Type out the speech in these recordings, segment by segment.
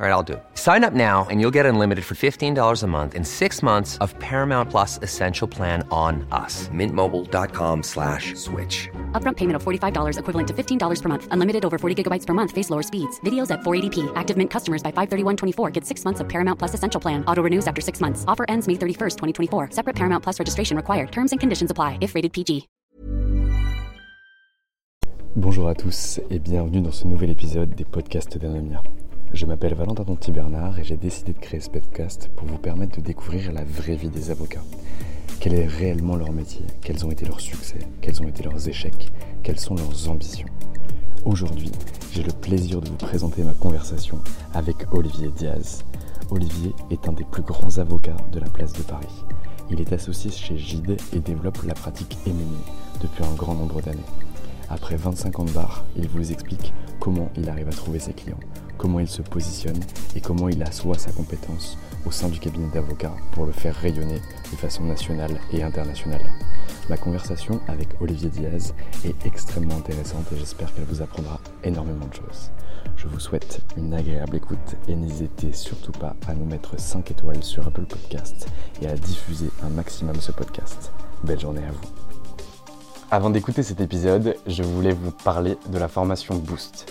All right, I'll do it. Sign up now and you'll get unlimited for $15 a month in six months of Paramount Plus Essential Plan on us. Mintmobile.com slash switch. Upfront payment of $45 equivalent to $15 per month. Unlimited over 40 gigabytes per month. Face lower speeds. Videos at 480p. Active Mint customers by 531.24 get six months of Paramount Plus Essential Plan. Auto renews after six months. Offer ends May 31st, 2024. Separate Paramount Plus registration required. Terms and conditions apply if rated PG. Bonjour à tous et bienvenue dans ce nouvel épisode des podcasts d'Anomia. Je m'appelle Valentin Tonti Bernard et j'ai décidé de créer ce podcast pour vous permettre de découvrir la vraie vie des avocats. Quel est réellement leur métier? Quels ont été leurs succès? Quels ont été leurs échecs? Quelles sont leurs ambitions? Aujourd'hui, j'ai le plaisir de vous présenter ma conversation avec Olivier Diaz. Olivier est un des plus grands avocats de la place de Paris. Il est associé chez Gide et développe la pratique MNI depuis un grand nombre d'années. Après 25 ans de bar, il vous explique comment il arrive à trouver ses clients, comment il se positionne et comment il assoit sa compétence au sein du cabinet d'avocats pour le faire rayonner de façon nationale et internationale. Ma conversation avec Olivier Diaz est extrêmement intéressante et j'espère qu'elle vous apprendra énormément de choses. Je vous souhaite une agréable écoute et n'hésitez surtout pas à nous mettre 5 étoiles sur Apple Podcast et à diffuser un maximum ce podcast. Belle journée à vous. Avant d'écouter cet épisode, je voulais vous parler de la formation Boost.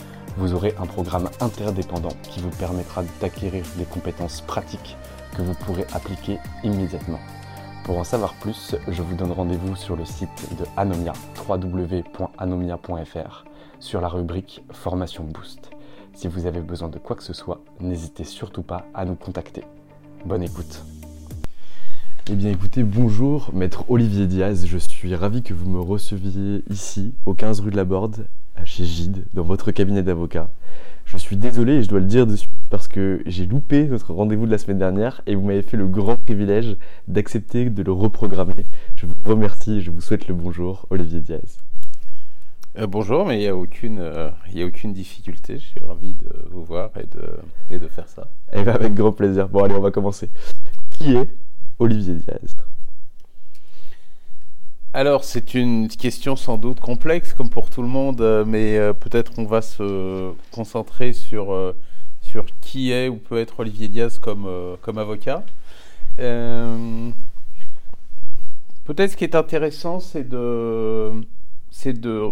vous aurez un programme interdépendant qui vous permettra d'acquérir des compétences pratiques que vous pourrez appliquer immédiatement. Pour en savoir plus, je vous donne rendez-vous sur le site de Anomia, www.anomia.fr, sur la rubrique Formation Boost. Si vous avez besoin de quoi que ce soit, n'hésitez surtout pas à nous contacter. Bonne écoute. Eh bien écoutez, bonjour, maître Olivier Diaz, je suis ravi que vous me receviez ici, au 15 rue de la Borde, chez Gide, dans votre cabinet d'avocat. Je suis désolé et je dois le dire de suite parce que j'ai loupé notre rendez-vous de la semaine dernière et vous m'avez fait le grand privilège d'accepter de le reprogrammer. Je vous remercie et je vous souhaite le bonjour, Olivier Diaz. Euh, bonjour, mais il n'y a, aucune, euh, a aucune difficulté. Je suis ravi de vous voir et de, et de faire ça. Eh bien, avec grand plaisir. Bon, allez, on va commencer. Qui est Olivier Diaz? Alors, c'est une question sans doute complexe, comme pour tout le monde, euh, mais euh, peut-être on va se concentrer sur, euh, sur qui est ou peut être Olivier Diaz comme, comme avocat. peut-être ce qui est intéressant, c'est de, c'est de,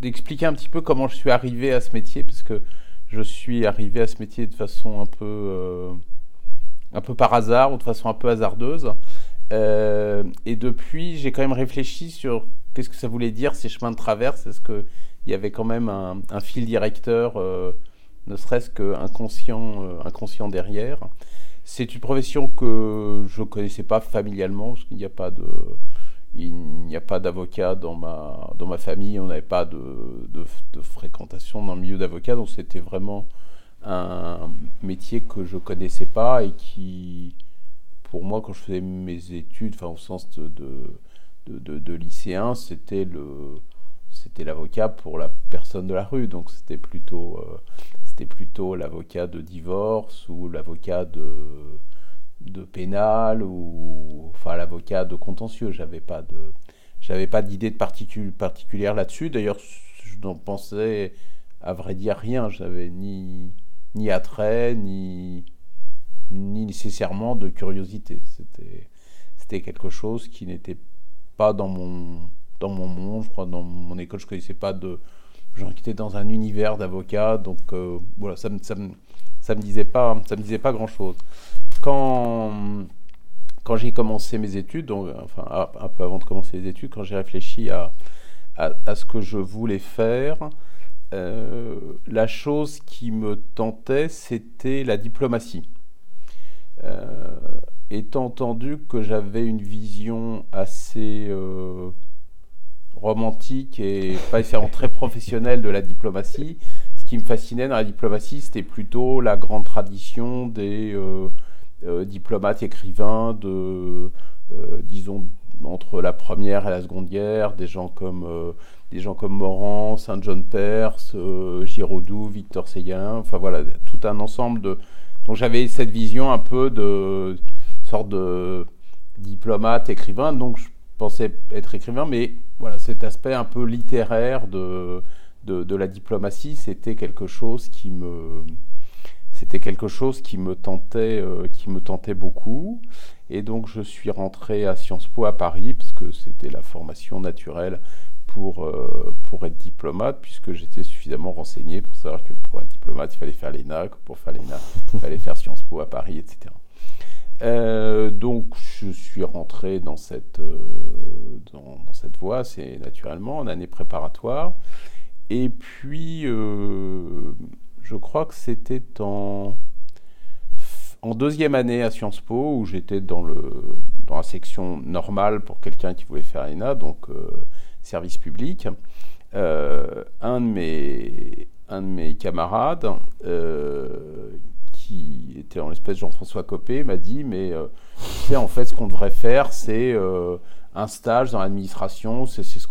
d'expliquer un petit peu comment je suis arrivé à ce métier, parce que je suis arrivé à ce métier de façon un peu, un peu par hasard ou de façon un peu hasardeuse. Et depuis, j'ai quand même réfléchi sur qu'est-ce que ça voulait dire ces chemins de traverse. Est-ce qu'il y avait quand même un, fil directeur, euh, ne serait-ce qu'inconscient euh, inconscient derrière? C'est une profession que je ne connaissais pas familialement, parce qu'il n'y a pas de. Il n'y a pas d'avocat dans ma, dans ma famille, on n'avait pas de, de, de, fréquentation dans le milieu d'avocat, donc c'était vraiment un métier que je connaissais pas et qui, pour moi, quand je faisais mes études, enfin au sens de, de, de, lycéen, c'était le c'était l'avocat pour la personne de la rue, donc c'était plutôt euh, c'était plutôt l'avocat de divorce ou l'avocat de de pénal ou enfin l'avocat de contentieux. J'avais pas de j'avais pas d'idée de particulière là-dessus. D'ailleurs, je n'en pensais, à vrai dire, rien. Je n'avais ni, ni attrait, ni, ni nécessairement de curiosité. C'était, quelque chose qui n'était pas dans mon, dans mon monde. Je crois dans mon école, je ne connaissais pas de gens qui étaient dans un univers d'avocats. Donc euh, voilà, ça ne me, ça me, disait pas, ça me disait pas grand-chose. Quand, quand j'ai commencé mes études, donc, enfin un peu avant de commencer les études, quand j'ai réfléchi à, à, ce que je voulais faire, euh, la chose qui me tentait, c'était la diplomatie. Euh, étant entendu que j'avais une vision assez euh, romantique et pas nécessairement très professionnelle de la diplomatie, ce qui me fascinait dans la diplomatie, c'était plutôt la grande tradition des diplomates écrivains de, disons, entre la première et la seconde guerre, des gens comme, euh, des gens comme Morand, Saint-John Perse, euh, Giraudoux, Victor Séguin, enfin voilà, tout un ensemble de... Donc j'avais cette vision un peu de sorte de diplomate, écrivain, donc je pensais être écrivain, mais voilà, cet aspect un peu littéraire de, de, la diplomatie, c'était quelque chose qui me c'était quelque chose qui me tentait, euh, qui me tentait beaucoup. Et donc je suis rentré à Sciences Po à Paris, parce que c'était la formation naturelle pour, euh, pour être diplomate, puisque j'étais suffisamment renseigné pour savoir que pour être diplomate, il fallait faire l'ENA, que pour faire l'ENA, il fallait faire Sciences Po à Paris, etc. Euh, donc je suis rentré dans cette, euh, dans, cette voie, c'est naturellement en année préparatoire. Et puis, je crois que c'était en en deuxième année à Sciences Po, où j'étais dans, dans la section normale pour quelqu'un qui voulait faire ENA, donc service public, euh, un, de mes, un de mes camarades, euh, qui était en l'espèce Jean-François Copé, m'a dit Mais tu sais, en fait, ce qu'on devrait faire, c'est un stage dans l'administration, c'est ce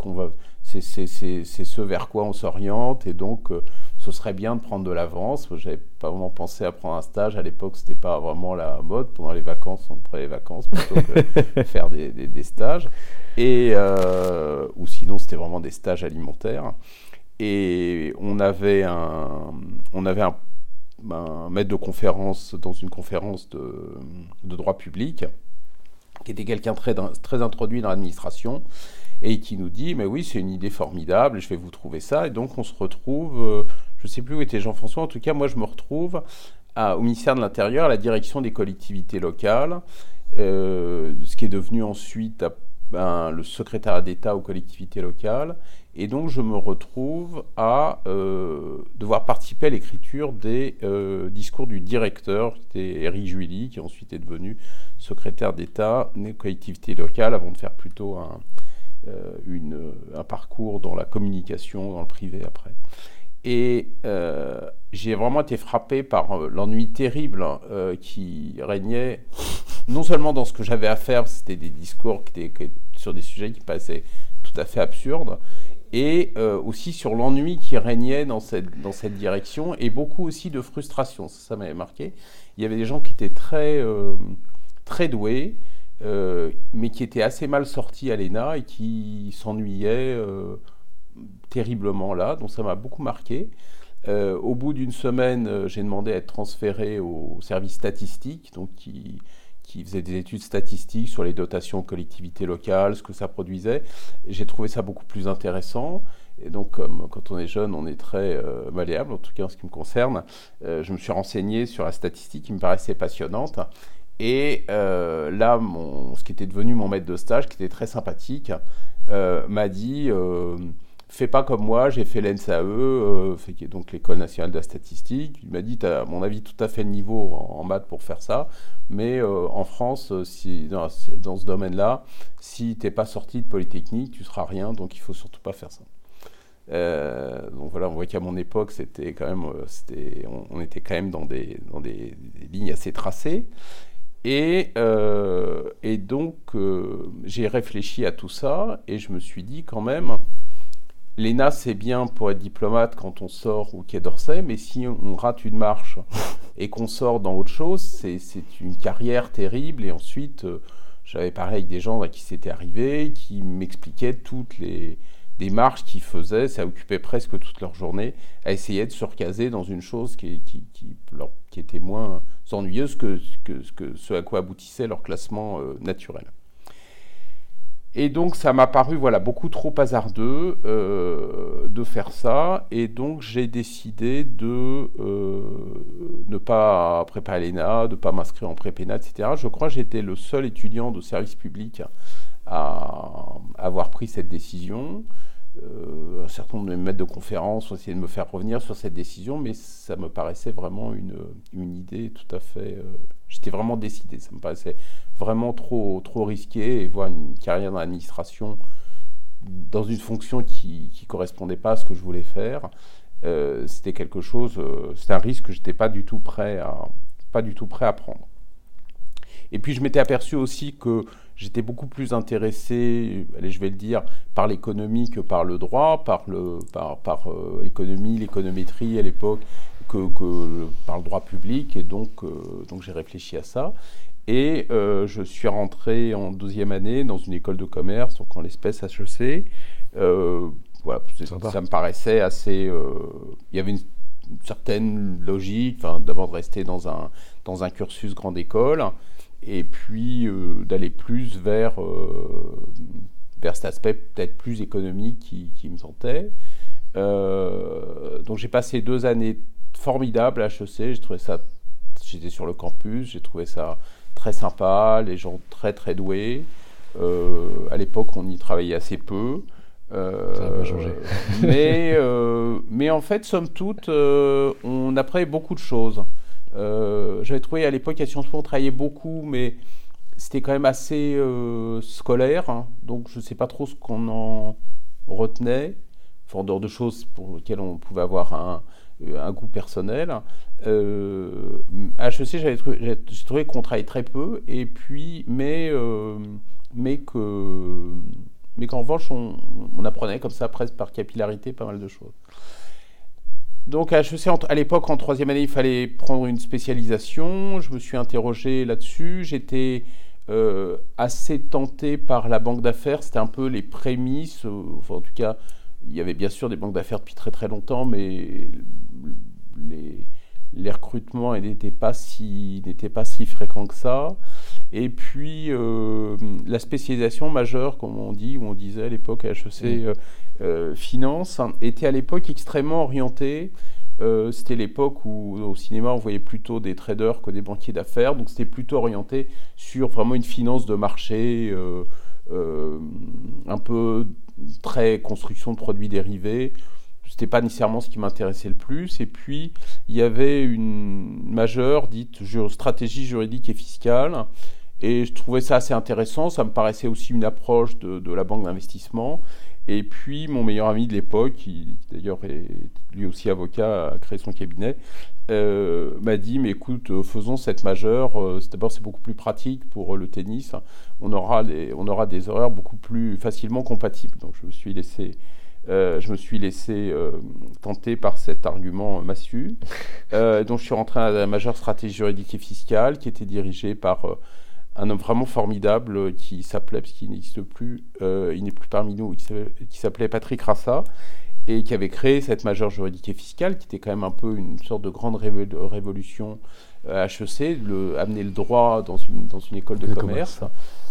c'est ce vers quoi on s'oriente et donc euh, ce serait bien de prendre de l'avance. J'avais pas vraiment pensé à prendre un stage à l'époque, c'était pas vraiment la mode. Pendant les vacances, on prenait les vacances plutôt que faire des, stages. Et euh, ou sinon, c'était vraiment des stages alimentaires. Et on avait un, on avait un, maître de conférence dans une conférence de, de droit public qui était quelqu'un très, très introduit dans l'administration et qui nous dit mais oui c'est une idée formidable je vais vous trouver ça et donc on se retrouve euh, je ne sais plus où était Jean-François. En tout cas moi je me retrouve au ministère de l'Intérieur à la direction des collectivités locales. Euh, ce qui est devenu ensuite ben, le secrétaire d'État aux collectivités locales. Et donc je me retrouve à euh, devoir participer à l'écriture des discours du directeur, c'était Eric Juilly, qui ensuite est devenu secrétaire d'État des collectivités locales, avant de faire plutôt euh, un parcours dans la communication, dans le privé après. Et euh, j'ai vraiment été frappé par euh, l'ennui terrible qui régnait, non seulement dans ce que j'avais à faire, c'était des discours qui étaient, sur des sujets qui passaient tout à fait absurdes, et aussi sur l'ennui qui régnait dans cette, dans cette direction, et beaucoup aussi de frustration, ça, ça m'avait marqué. Il y avait des gens qui étaient très, très doués, euh, mais qui était assez mal sorti à l'ENA et qui s'ennuyait euh, terriblement là, donc ça m'a beaucoup marqué. Euh, au bout d'une semaine, j'ai demandé à être transféré au service statistique, donc qui, faisait des études statistiques sur les dotations aux collectivités locales, ce que ça produisait. J'ai trouvé ça beaucoup plus intéressant. Et donc, comme quand on est jeune, on est très malléable, en tout cas en ce qui me concerne, je me suis renseigné sur la statistique qui me paraissait passionnante. Et euh, là, mon, ce qui était devenu mon maître de stage, qui était très sympathique, euh, m'a dit euh, Fais pas comme moi, j'ai fait l'ENSAE, donc l'École nationale de la statistique. Il m'a dit à mon avis, tout à fait le niveau en, maths pour faire ça, mais en France, si, dans, ce domaine-là, si tu n'es pas sorti de Polytechnique, tu seras rien, donc il faut surtout pas faire ça. donc voilà, on voit qu'à mon époque, c'était quand même, on, était quand même dans des, lignes assez tracées. Et, euh, donc, euh, j'ai réfléchi à tout ça et je me suis dit quand même, l'ENA, c'est bien pour être diplomate quand on sort au Quai d'Orsay, mais si on rate une marche et qu'on sort dans autre chose, c'est une carrière terrible. Et ensuite, euh, j'avais parlé avec des gens à qui c'était arrivé, qui m'expliquaient toutes les démarches qu'ils faisaient, ça occupait presque toute leur journée, à essayer de se recaser dans une chose qui, qui, qui, était moins ennuyeuse que, que, que, ce à quoi aboutissait leur classement euh, naturel. Et donc ça m'a paru voilà, beaucoup trop hasardeux euh, de faire ça, et donc j'ai décidé de euh, ne pas préparer l'ENA, de ne pas m'inscrire en prépénat, etc. Je crois que j'étais le seul étudiant de service public à avoir pris cette décision. Euh, un certain nombre de maîtres de conférences ont essayé de me faire revenir sur cette décision, mais ça me paraissait vraiment une, une idée tout à fait... J'étais vraiment décidé, ça me paraissait vraiment trop, trop risqué et voir une carrière dans l'administration dans une fonction qui ne correspondait pas à ce que je voulais faire. Euh, c'était quelque chose, euh, c'était un risque que j'étais pas pas du tout prêt à prendre. Et puis je m'étais aperçu aussi que j'étais beaucoup plus intéressé, allez, je vais le dire, par l'économie que par le droit, par le par, par euh, l'économie, l'économétrie à l'époque, que, par le droit public. Et donc, euh, donc j'ai réfléchi à ça. Et euh, je suis rentré en deuxième année dans une école de commerce, donc en l'espèce HEC. Euh, voilà, ça me paraissait assez. il y avait une, certaine logique, d'abord de rester dans un, dans un cursus grande école, et puis d'aller plus vers, vers cet aspect peut-être plus économique qui, qui me tentait. donc j'ai passé deux années formidable à HEC. J'ai trouvé ça. J'étais sur le campus, j'ai trouvé ça très sympa, les gens très très doués. Euh, à l'époque, on y travaillait assez peu. Euh, ça n'a pas changé. mais, euh, mais en fait, somme toute, on apprenait beaucoup de choses. J'avais trouvé à l'époque à Sciences Po, on travaillait beaucoup, mais c'était quand même assez scolaire. Hein. donc, je ne sais pas trop ce qu'on en retenait. en dehors de choses pour lesquelles on pouvait avoir un, un goût personnel. Euh, HEC, j'ai trouvé qu'on travaillait très peu, et puis, mais, euh, mais que mais qu'en revanche, on, apprenait comme ça, presque par capillarité, pas mal de choses. Donc à HEC, à l'époque, en troisième année, il fallait prendre une spécialisation. Je me suis interrogé là-dessus. J'étais assez tenté par la banque d'affaires. C'était un peu les prémices, en tout cas, il y avait bien sûr des banques d'affaires depuis très très longtemps, mais les, les recrutements n'étaient pas, si, pas si fréquents que ça. Et puis euh, la spécialisation majeure, comme on dit, ou on disait à l'époque à HEC euh, euh, Finance, était à l'époque extrêmement orientée. c'était l'époque où au cinéma on voyait plutôt des traders que des banquiers d'affaires, donc c'était plutôt orienté sur vraiment une finance de marché, un peu très construction de produits dérivés. C'était pas nécessairement ce qui m'intéressait le plus. Et puis, il y avait une majeure dite stratégie juridique et fiscale. Et je trouvais ça assez intéressant. Ça me paraissait aussi une approche de, la banque d'investissement. Et puis, mon meilleur ami de l'époque, qui d'ailleurs est lui aussi avocat, a créé son cabinet, euh, m'a dit Mais écoute, faisons cette majeure. Euh, d'abord, c'est beaucoup plus pratique pour le tennis. On aura, on aura des horaires beaucoup plus facilement compatibles. Donc, je me suis laissé euh, je me suis laissé euh, tenter par cet argument massu. Euh, donc je suis rentré à la majeure stratégie juridique et fiscale qui était dirigée par un homme vraiment formidable qui s'appelait, parce qu'il n'existe plus, il n'est plus parmi nous, qui s'appelait Patrick Rassa et qui avait créé cette majeure juridique et fiscale qui était quand même un peu une sorte de grande révolution à HEC, le, amener le droit dans une, dans une école de, commerce.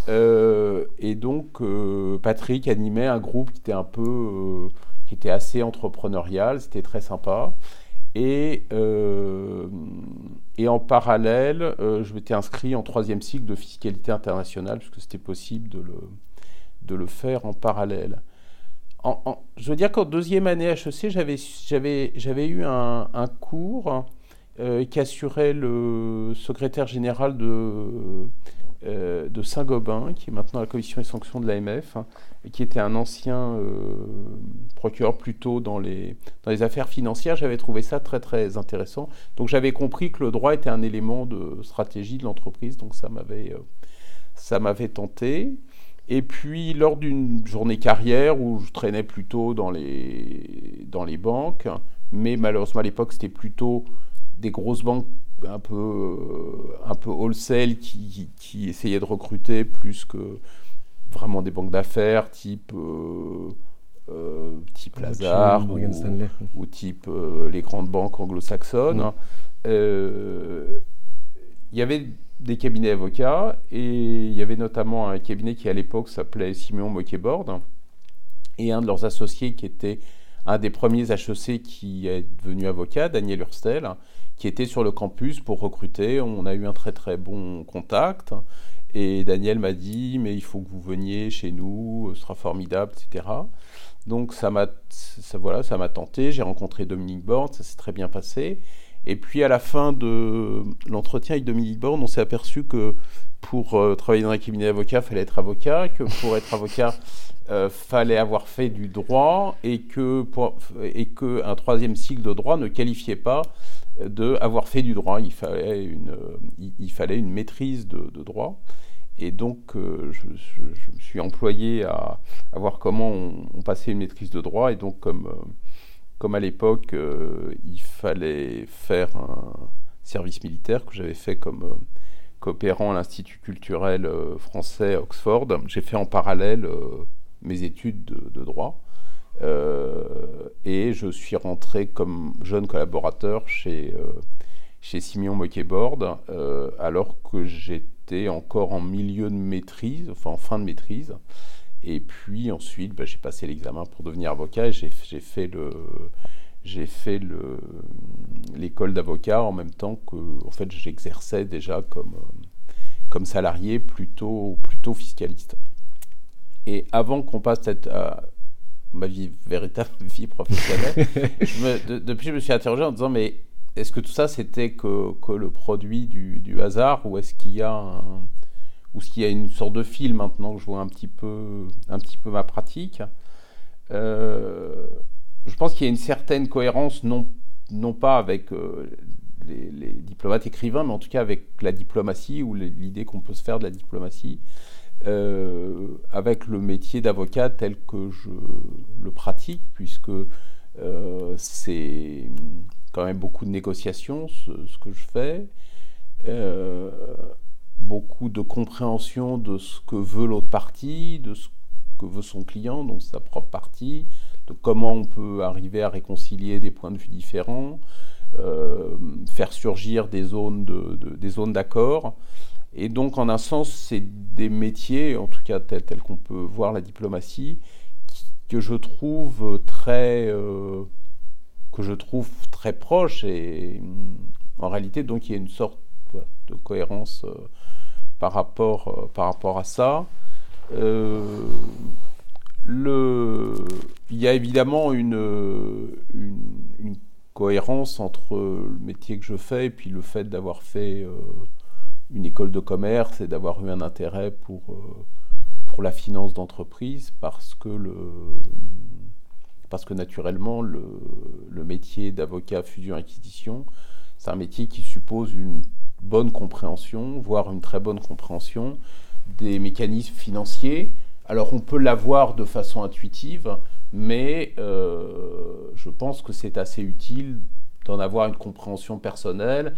Euh, et donc, euh, Patrick animait un groupe qui était un peu, euh, qui était assez entrepreneurial, c'était très sympa. Et, et en parallèle, je m'étais inscrit en troisième cycle de fiscalité internationale, puisque c'était possible de le, faire en parallèle. Je veux dire qu'en deuxième année HEC, j'avais eu un, un cours qui assurait le secrétaire général de euh, de Saint-Gobain, qui est maintenant la commission des sanctions de l'AMF, hein, et qui était un ancien euh, procureur plutôt dans les, dans les affaires financières. J'avais trouvé ça très très intéressant. Donc j'avais compris que le droit était un élément de stratégie de l'entreprise, donc ça m'avait, euh, ça m'avait tenté. Et puis lors d'une journée carrière où je traînais plutôt dans les, dans les banques, mais malheureusement à l'époque c'était plutôt des grosses banques un peu, un peu wholesale qui, qui, essayait de recruter plus que vraiment des banques d'affaires type, type Lazare ou, type les grandes banques anglo-saxonnes. il y avait des cabinets avocats et il y avait notamment un cabinet qui à l'époque s'appelait Simeon Moquet-Bord et un de leurs associés qui était un des premiers HEC qui est devenu avocat, Daniel Hurstel, qui était sur le campus pour recruter. On a eu un très très bon contact et Daniel m'a dit mais il faut que vous veniez chez nous, ce sera formidable, etc. Donc ça m'a ça, voilà, ça m'a tenté. J'ai rencontré Dominique Borne, ça s'est très bien passé. Et puis à la fin de l'entretien avec Dominique Borne, on s'est aperçu que pour euh, travailler dans un cabinet d'avocat, il fallait être avocat, que pour être avocat, euh, fallait avoir fait du droit et que, un troisième cycle de droit ne qualifiait pas de avoir fait du droit. Il fallait une, maîtrise de, droit. Et donc, euh, je, me suis employé à, voir comment on, on, passait une maîtrise de droit. Et donc, comme comme à l'époque, euh, il fallait faire un service militaire que j'avais fait comme euh, coopérant à l'Institut culturel euh, français Oxford, j'ai fait en parallèle mes études de, droit. et je suis rentré comme jeune collaborateur chez, chez Simeon Moquet-Bord, alors que j'étais encore en milieu de maîtrise, enfin en fin de maîtrise. Et puis ensuite, bah, j'ai passé l'examen pour devenir avocat et j'ai fait le j'ai fait l'école d'avocat en même temps que en fait j'exerçais déjà comme comme salarié plutôt plutôt fiscaliste. Et avant qu'on passe à ma vie véritable vie professionnelle, depuis je me suis interrogé en disant mais est-ce que tout ça c'était que, que, le produit du, du hasard ou est-ce qu'il y a un, ou s'il y a une sorte de fil maintenant que je vois un petit peu, ma pratique. Euh, je pense qu'il y a une certaine cohérence, non, pas avec euh, les, diplomates écrivains, mais en tout cas avec la diplomatie ou l'idée qu'on peut se faire de la diplomatie, euh, avec le métier d'avocat tel que je le pratique, puisque c'est quand même beaucoup de négociations, ce, ce que je fais beaucoup de compréhension de ce que veut l'autre partie, de ce que veut son client, donc sa propre partie, de comment on peut arriver à réconcilier des points de vue différents, euh, faire surgir des zones de, des zones d'accord. Et donc, en un sens, c'est des métiers, en tout cas tels, qu'on peut voir la diplomatie, que je trouve très euh, que je trouve très proche et en réalité donc il y a une sorte de cohérence euh, par rapport, euh, par rapport à ça. Euh, le, il y a évidemment une, une, cohérence entre le métier que je fais et puis le fait d'avoir fait euh, une école de commerce et d'avoir eu un intérêt pour, la finance d'entreprise parce que parce que naturellement le, le métier d'avocat fusion-acquisition c'est un métier qui suppose une bonne compréhension, voire une très bonne compréhension des mécanismes financiers. Alors on peut l'avoir de façon intuitive, mais euh, je pense que c'est assez utile d'en avoir une compréhension personnelle,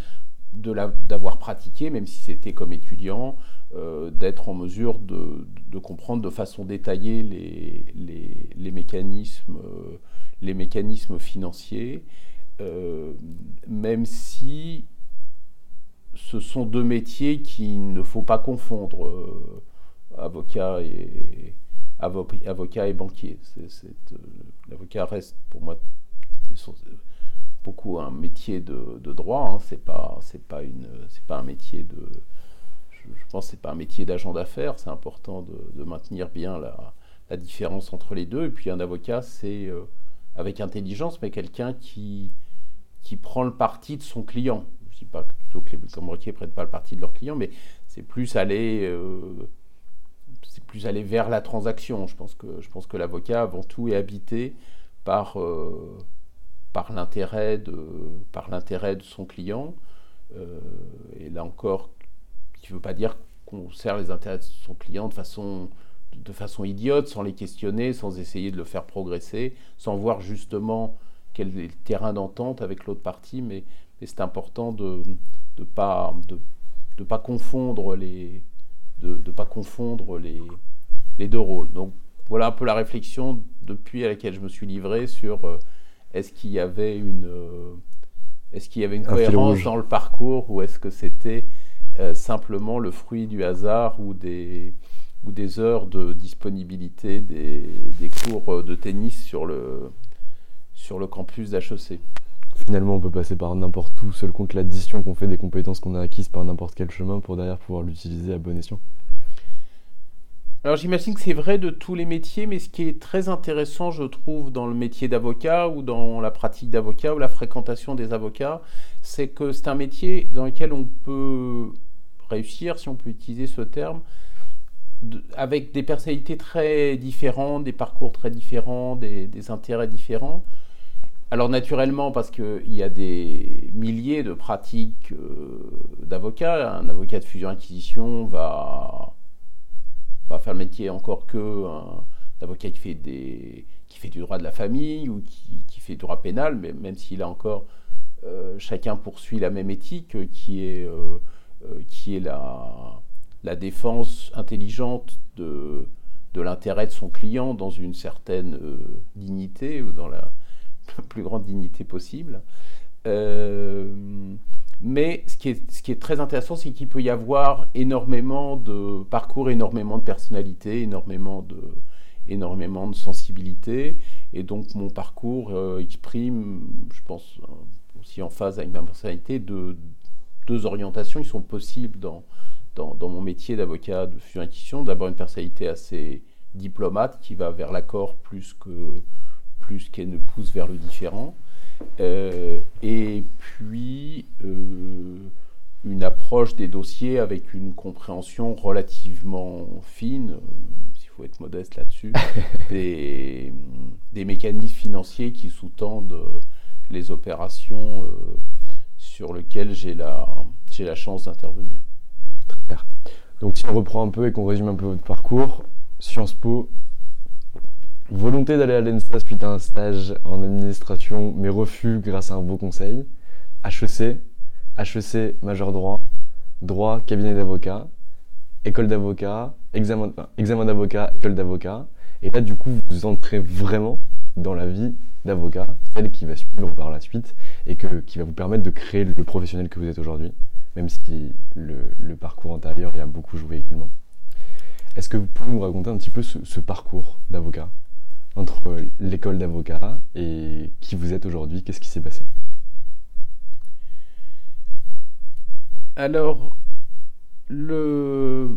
d'avoir pratiqué, même si c'était comme étudiant, euh, d'être en mesure de, comprendre de façon détaillée les, mécanismes, euh, les mécanismes financiers, même si ce sont deux métiers qu'il ne faut pas confondre, euh, avocat, et, avocat et banquier. Euh, l'avocat reste pour moi beaucoup un métier de, droit, hein. c'est pas, un métier de... Je, pense c'est pas un métier d'agent d'affaires, c'est important de, maintenir bien la, différence entre les deux. Et puis un avocat, c'est euh, avec intelligence, mais quelqu'un qui, qui prend le parti de son client. Dis pas que les ne prennent pas le parti de leurs clients, mais c'est plus aller, euh, c'est plus aller vers la transaction. Je pense que, je pense que l'avocat, avant tout, est habité par, euh, par l'intérêt de, de son client. Euh, et là encore, qui ne veut pas dire qu'on sert les intérêts de son client de façon, de façon idiote, sans les questionner, sans essayer de le faire progresser, sans voir justement quel est le terrain d'entente avec l'autre partie, mais, mais c'est important de, de pas de, de pas confondre les de, de pas confondre les, les deux rôles. Donc voilà un peu la réflexion depuis à laquelle je me suis livré sur euh, est-ce qu'il y avait une euh, est-ce qu'il y avait une cohérence dans le parcours ou est-ce que c'était euh, simplement le fruit du hasard ou des ou des heures de disponibilité des, des cours de tennis sur le sur le campus d'HEC. Finalement, on peut passer par n'importe où, seul compte l'addition qu'on fait des compétences qu'on a acquises par n'importe quel chemin pour derrière pouvoir l'utiliser à bon escient. Alors j'imagine que c'est vrai de tous les métiers, mais ce qui est très intéressant, je trouve, dans le métier d'avocat ou dans la pratique d'avocat ou la fréquentation des avocats, c'est que c'est un métier dans lequel on peut réussir, si on peut utiliser ce terme, avec des personnalités très différentes, des parcours très différents, des, intérêts différents. Alors naturellement, parce qu'il y a des milliers de pratiques euh, d'avocats, un avocat de fusion-acquisition va pas faire le métier encore que un, avocat qui fait, des, qui fait du droit de la famille ou qui, fait du droit pénal, mais même s'il a encore, euh, chacun poursuit la même éthique qui est, euh, qui est la, la défense intelligente de, de l'intérêt de son client dans une certaine dignité ou dans la plus grande dignité possible. Mais ce qui est, ce qui est très intéressant, c'est qu'il peut y avoir énormément de parcours, énormément de personnalités, énormément de, énormément de sensibilité. Et donc mon parcours euh, exprime, je pense, euh, aussi en phase avec ma personnalité, de, deux orientations qui sont possibles dans, dans, dans mon métier d'avocat de fusion D'abord une personnalité assez diplomate qui va vers l'accord plus que plus qu'elle ne pousse vers le différent. Euh, et puis euh, une approche des dossiers avec une compréhension relativement fine, euh, s'il faut être modeste là-dessus, des, des, mécanismes financiers qui sous-tendent les opérations sur lesquelles j'ai la, j'ai la chance d'intervenir. Très clair. Donc si on reprend un peu et qu'on résume un peu votre parcours, Sciences Po, Volonté d'aller à l'ENSA suite à un stage en administration, mais refus grâce à un beau conseil. HEC, HEC majeur droit, droit cabinet d'avocat, école d'avocat, examen, d'avocat, école d'avocat. Et là, du coup, vous entrez vraiment dans la vie d'avocat, celle qui va suivre par la suite et que, qui va vous permettre de créer le professionnel que vous êtes aujourd'hui, même si le, parcours antérieur y a beaucoup joué également. Est-ce que vous pouvez nous raconter un petit peu ce parcours d'avocat? Entre l'école d'avocat et qui vous êtes aujourd'hui Qu'est-ce qui s'est passé? Alors, le...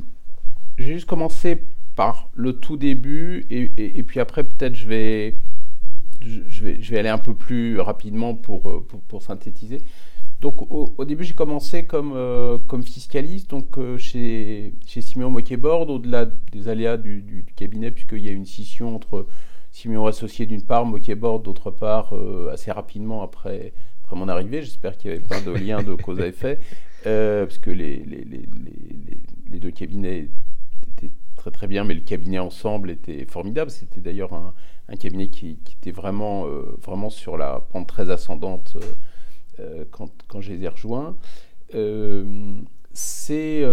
j'ai juste commencé par le tout début et, puis après peut-être je vais, je, vais, je vais aller un peu plus rapidement pour, pour, synthétiser. Donc au, début j'ai commencé comme, euh, comme fiscaliste donc euh, chez, chez Simeon Moquet-Bord au-delà des aléas du, du, du cabinet puisqu'il y a une scission entre Simeon associé d'une part, Moquet-Bord d'autre part, euh, assez rapidement après, mon arrivée. J'espère qu'il n'y avait pas de lien de cause à effet, euh, parce que les, deux cabinets étaient très très bien, mais le cabinet ensemble était formidable. C'était d'ailleurs un, cabinet qui, était vraiment, euh, vraiment sur la pente très ascendante quand, quand je les ai rejoints. C'est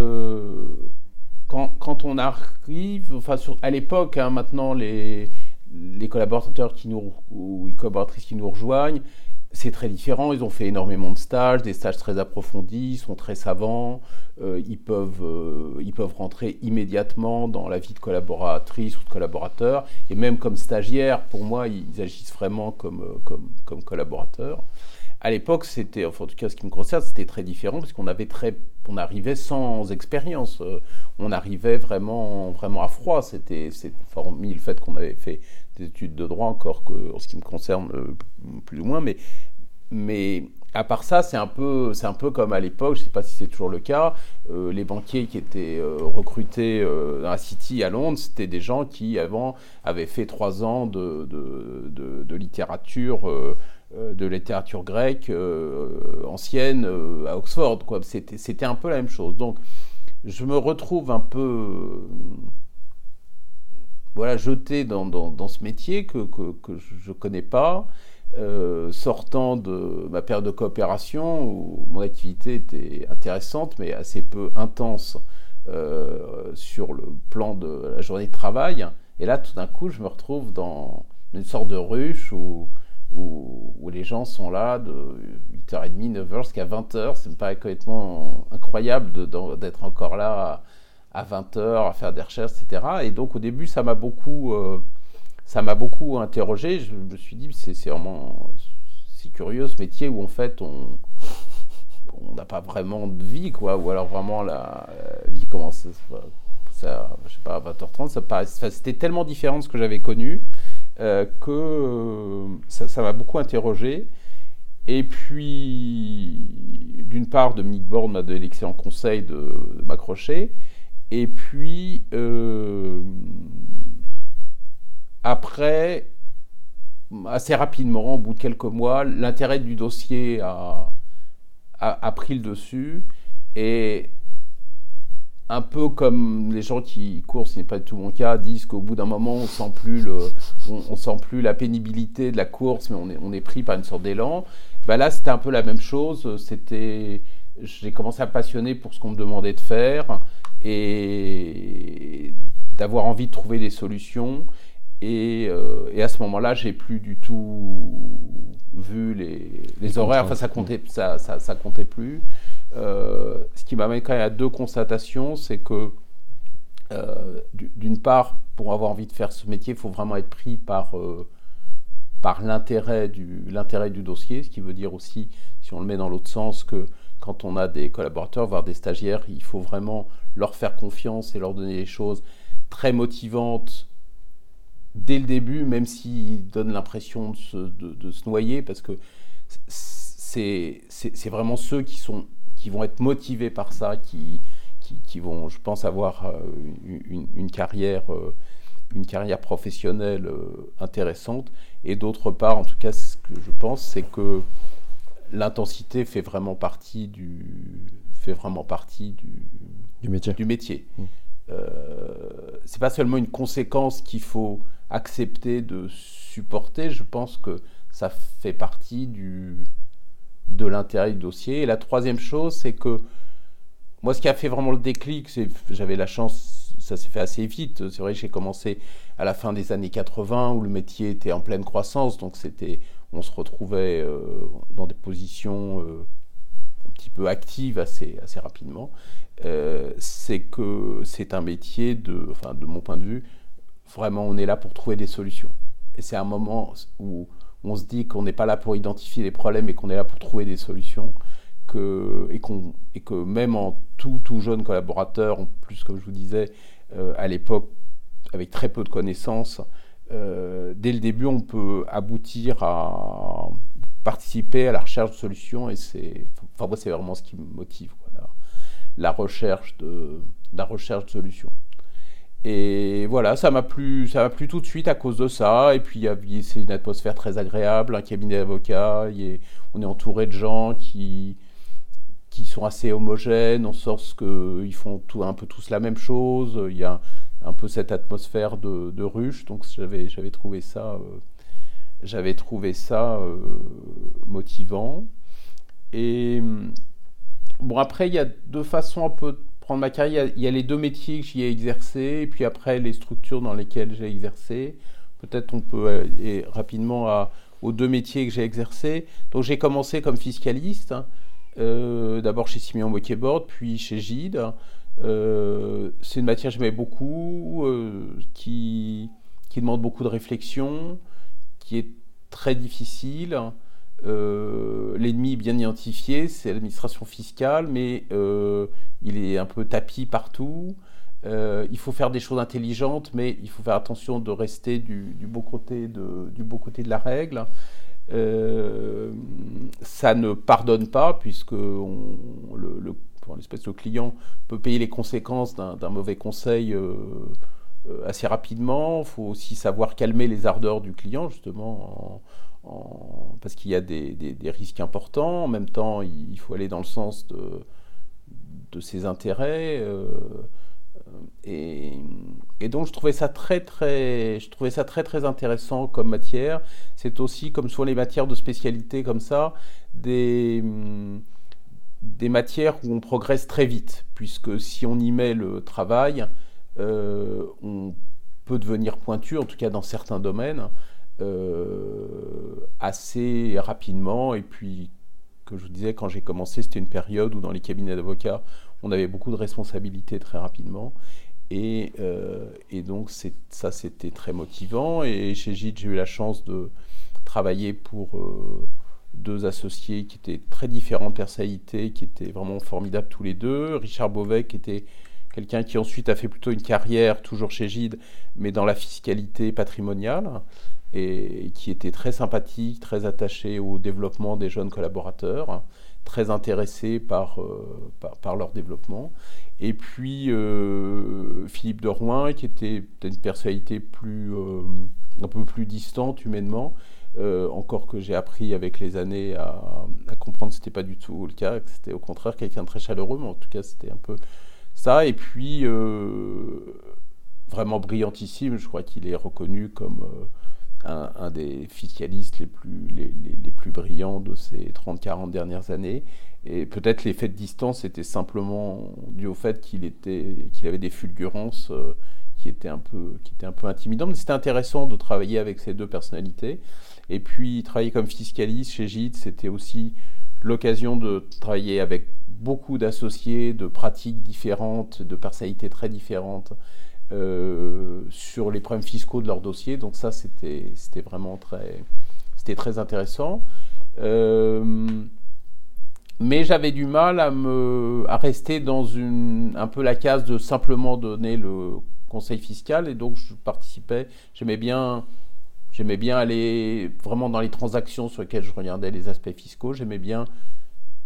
quand, on arrive, enfin à l'époque, hein, maintenant les les collaborateurs qui nous, ou les collaboratrices qui nous rejoignent, c'est très différent. Ils ont fait énormément de stages, des stages très approfondis, ils sont très savants, euh, ils, peuvent, euh, ils peuvent rentrer immédiatement dans la vie de collaboratrice ou de collaborateur. Et même comme stagiaire, pour moi, ils agissent vraiment comme, euh, comme, comme collaborateurs. À l'époque, c'était, enfin, en tout cas, ce qui me concerne, c'était très différent parce qu'on avait très, on arrivait sans expérience. on arrivait vraiment, vraiment à froid. C'était, c'est hormis le fait qu'on avait fait des études de droit encore que, en ce qui me concerne euh, plus ou moins, mais, mais à part ça, c'est un peu, c'est un peu comme à l'époque, je ne sais pas si c'est toujours le cas, euh, les banquiers qui étaient euh, recrutés dans la City à Londres, c'était des gens qui avant avaient fait trois ans de, de, de, littérature, de littérature grecque ancienne à Oxford. Quoi. C'était, c'était un peu la même chose. Donc, je me retrouve un peu voilà, jeté dans, dans, ce métier que, que, que je ne connais pas. sortant de ma période de coopération où mon activité était intéressante mais assez peu intense sur le plan de la journée de travail. Et là, tout d'un coup, je me retrouve dans une sorte de ruche où, où, les gens sont là de 8h30, 9h jusqu'à 20h. Ça me paraît complètement incroyable d'être encore là à, 20h à faire des recherches, etc. Et donc, au début, ça m'a beaucoup, euh, beaucoup interrogé. Je me suis dit, c'est vraiment si curieux ce métier où en fait on on n'a pas vraiment de vie, quoi, ou alors vraiment la, vie commence, ça, je sais pas, à 20h30, ça c'était tellement différent de ce que j'avais connu euh, que euh, ça m'a beaucoup interrogé. Et puis, d'une part, Dominique Borne m'a donné l'excellent conseil de, m'accrocher. Et puis, euh, après, assez rapidement, au bout de quelques mois, l'intérêt du dossier a, pris le dessus. Et un peu comme les gens qui courent, ce n'est pas tout mon cas, disent qu'au bout d'un moment, on sent sent plus la pénibilité de la course, mais on est, pris par une sorte d'élan. Bah là, c'était un peu la même chose. J'ai commencé à passionner pour ce qu'on me demandait de faire et d'avoir envie de trouver des solutions. Et, euh, et à ce moment-là, j'ai plus du tout vu les, les horaires. Enfin, ça comptait, ça, ça, ça comptait plus. Euh, ce qui m'amène quand même à deux constatations, c'est que euh, d'une part, pour avoir envie de faire ce métier, il faut vraiment être pris par, euh, par l'intérêt du, l'intérêt du dossier, ce qui veut dire aussi, si on le met dans l'autre sens, que quand on a des collaborateurs, voire des stagiaires, il faut vraiment leur faire confiance et leur donner des choses très motivantes dès le début, même s'ils donnent l'impression de se, noyer, parce que c'est, vraiment ceux qui vont être motivés par ça, qui, vont, je pense, avoir euh, une, carrière, euh, une carrière professionnelle euh, intéressante. Et d'autre part, en tout cas, ce que je pense, c'est que l'intensité fait vraiment partie du, fait vraiment partie du, du métier. Du métier. Mmh. c'est pas seulement une conséquence qu'il faut accepter de supporter, je pense que ça fait partie du, de l'intérêt du dossier. Et la troisième chose, c'est que moi, ce qui a fait vraiment le déclic, c'est j'avais la chance, ça s'est fait assez vite. C'est vrai que j'ai commencé à la fin des années 80 où le métier était en pleine croissance, donc c'était, on se retrouvait euh, dans des positions euh, un petit peu actives assez, assez rapidement. Euh, c'est que c'est un métier de, enfin, de mon point de vue, vraiment, on est là pour trouver des solutions. Et c'est un moment où on se dit qu'on n'est pas là pour identifier les problèmes et qu'on est là pour trouver des solutions. Que, et, et que même en tout, tout jeune collaborateur, en plus, comme je vous disais, à l'époque, avec très peu de connaissances, euh, dès le début, on peut aboutir à participer à la recherche de solutions. Et c'est, enfin, moi, c'est vraiment ce qui me motive, la, recherche de, la recherche de solutions. Et voilà, ça m'a plu, ça m'a plu tout de suite à cause de ça. Et puis c'est une atmosphère très agréable, un cabinet d'avocats. On est entouré de gens qui qui sont assez homogènes, en sorte qu'ils font tout, un peu tous la même chose. Il y a un, peu cette atmosphère de, de ruche, donc j'avais trouvé ça euh, j'avais trouvé ça euh, motivant. Et bon après il y a deux façons un peu prendre ma carrière, il y, a, les deux métiers que j'y ai exercé, et puis après les structures dans lesquelles j'ai exercé. Peut-être on peut aller rapidement aux deux métiers que j'ai exercés. Donc j'ai commencé comme fiscaliste, hein, euh, d'abord chez Simeon Boquebord, puis chez Gide. Euh, c'est une matière que j'aimais beaucoup, euh, qui, demande beaucoup de réflexion, qui est très difficile. Euh, l'ennemi bien identifié, c'est l'administration fiscale, mais euh, il est un peu tapis partout. Il faut faire des choses intelligentes, mais il faut faire attention de rester du, beau, côté de, du beau côté de la règle. ça ne pardonne pas, puisque le, pour l'espèce de client peut payer les conséquences d'un mauvais conseil assez rapidement. Il faut aussi savoir calmer les ardeurs du client, justement, en, parce qu'il y a des, risques importants. En même temps, il faut aller dans le sens de, ses intérêts. Euh, et, et, donc je trouvais ça très très, je trouvais ça très très intéressant comme matière. C'est aussi comme souvent les matières de spécialité comme ça, des des matières où on progresse très vite, puisque si on y met le travail, euh, on peut devenir pointu, en tout cas dans certains domaines, euh, assez rapidement. Et puis, que je vous disais, quand j'ai commencé, c'était une période où dans les cabinets d'avocats, on avait beaucoup de responsabilités très rapidement. Et, euh, et donc, ça, c'était très motivant. Et chez Gide, j'ai eu la chance de travailler pour deux associés qui étaient très différents de personnalité, qui étaient vraiment formidables tous les deux. Richard Beauvais, qui était quelqu'un qui ensuite a fait plutôt une carrière, toujours chez Gide, mais dans la fiscalité patrimoniale, et qui était très sympathique, très attaché au développement des jeunes collaborateurs, très intéressé par, euh, par, leur développement. Et puis euh, Philippe de Rouen, qui était une personnalité plus, euh, un peu plus distante humainement, euh, encore que j'ai appris avec les années à, comprendre que ce n'était pas du tout le cas, que c'était au contraire quelqu'un de très chaleureux, mais en tout cas c'était un peu ça. Et puis euh, vraiment brillantissime, je crois qu'il est reconnu comme euh, un, des fiscalistes les plus, les, plus brillants de ces 30-40 dernières années. Et peut-être l'effet de distance était simplement dû au fait qu'il qu'il avait des fulgurances qui étaient un peu, qui étaient un peu intimidantes. Mais c'était intéressant de travailler avec ces deux personnalités. Et puis travailler comme fiscaliste chez Gide, c'était aussi l'occasion de travailler avec beaucoup d'associés, de pratiques différentes, de personnalités très différentes euh, sur les problèmes fiscaux de leur dossier. Donc ça, c'était vraiment très, très intéressant. Euh, mais j'avais du mal à, me, à rester dans une, un peu la case de simplement donner le conseil fiscal. Et donc je participais, j'aimais bien J'aimais bien aller vraiment dans les transactions sur lesquelles je regardais les aspects fiscaux. J'aimais bien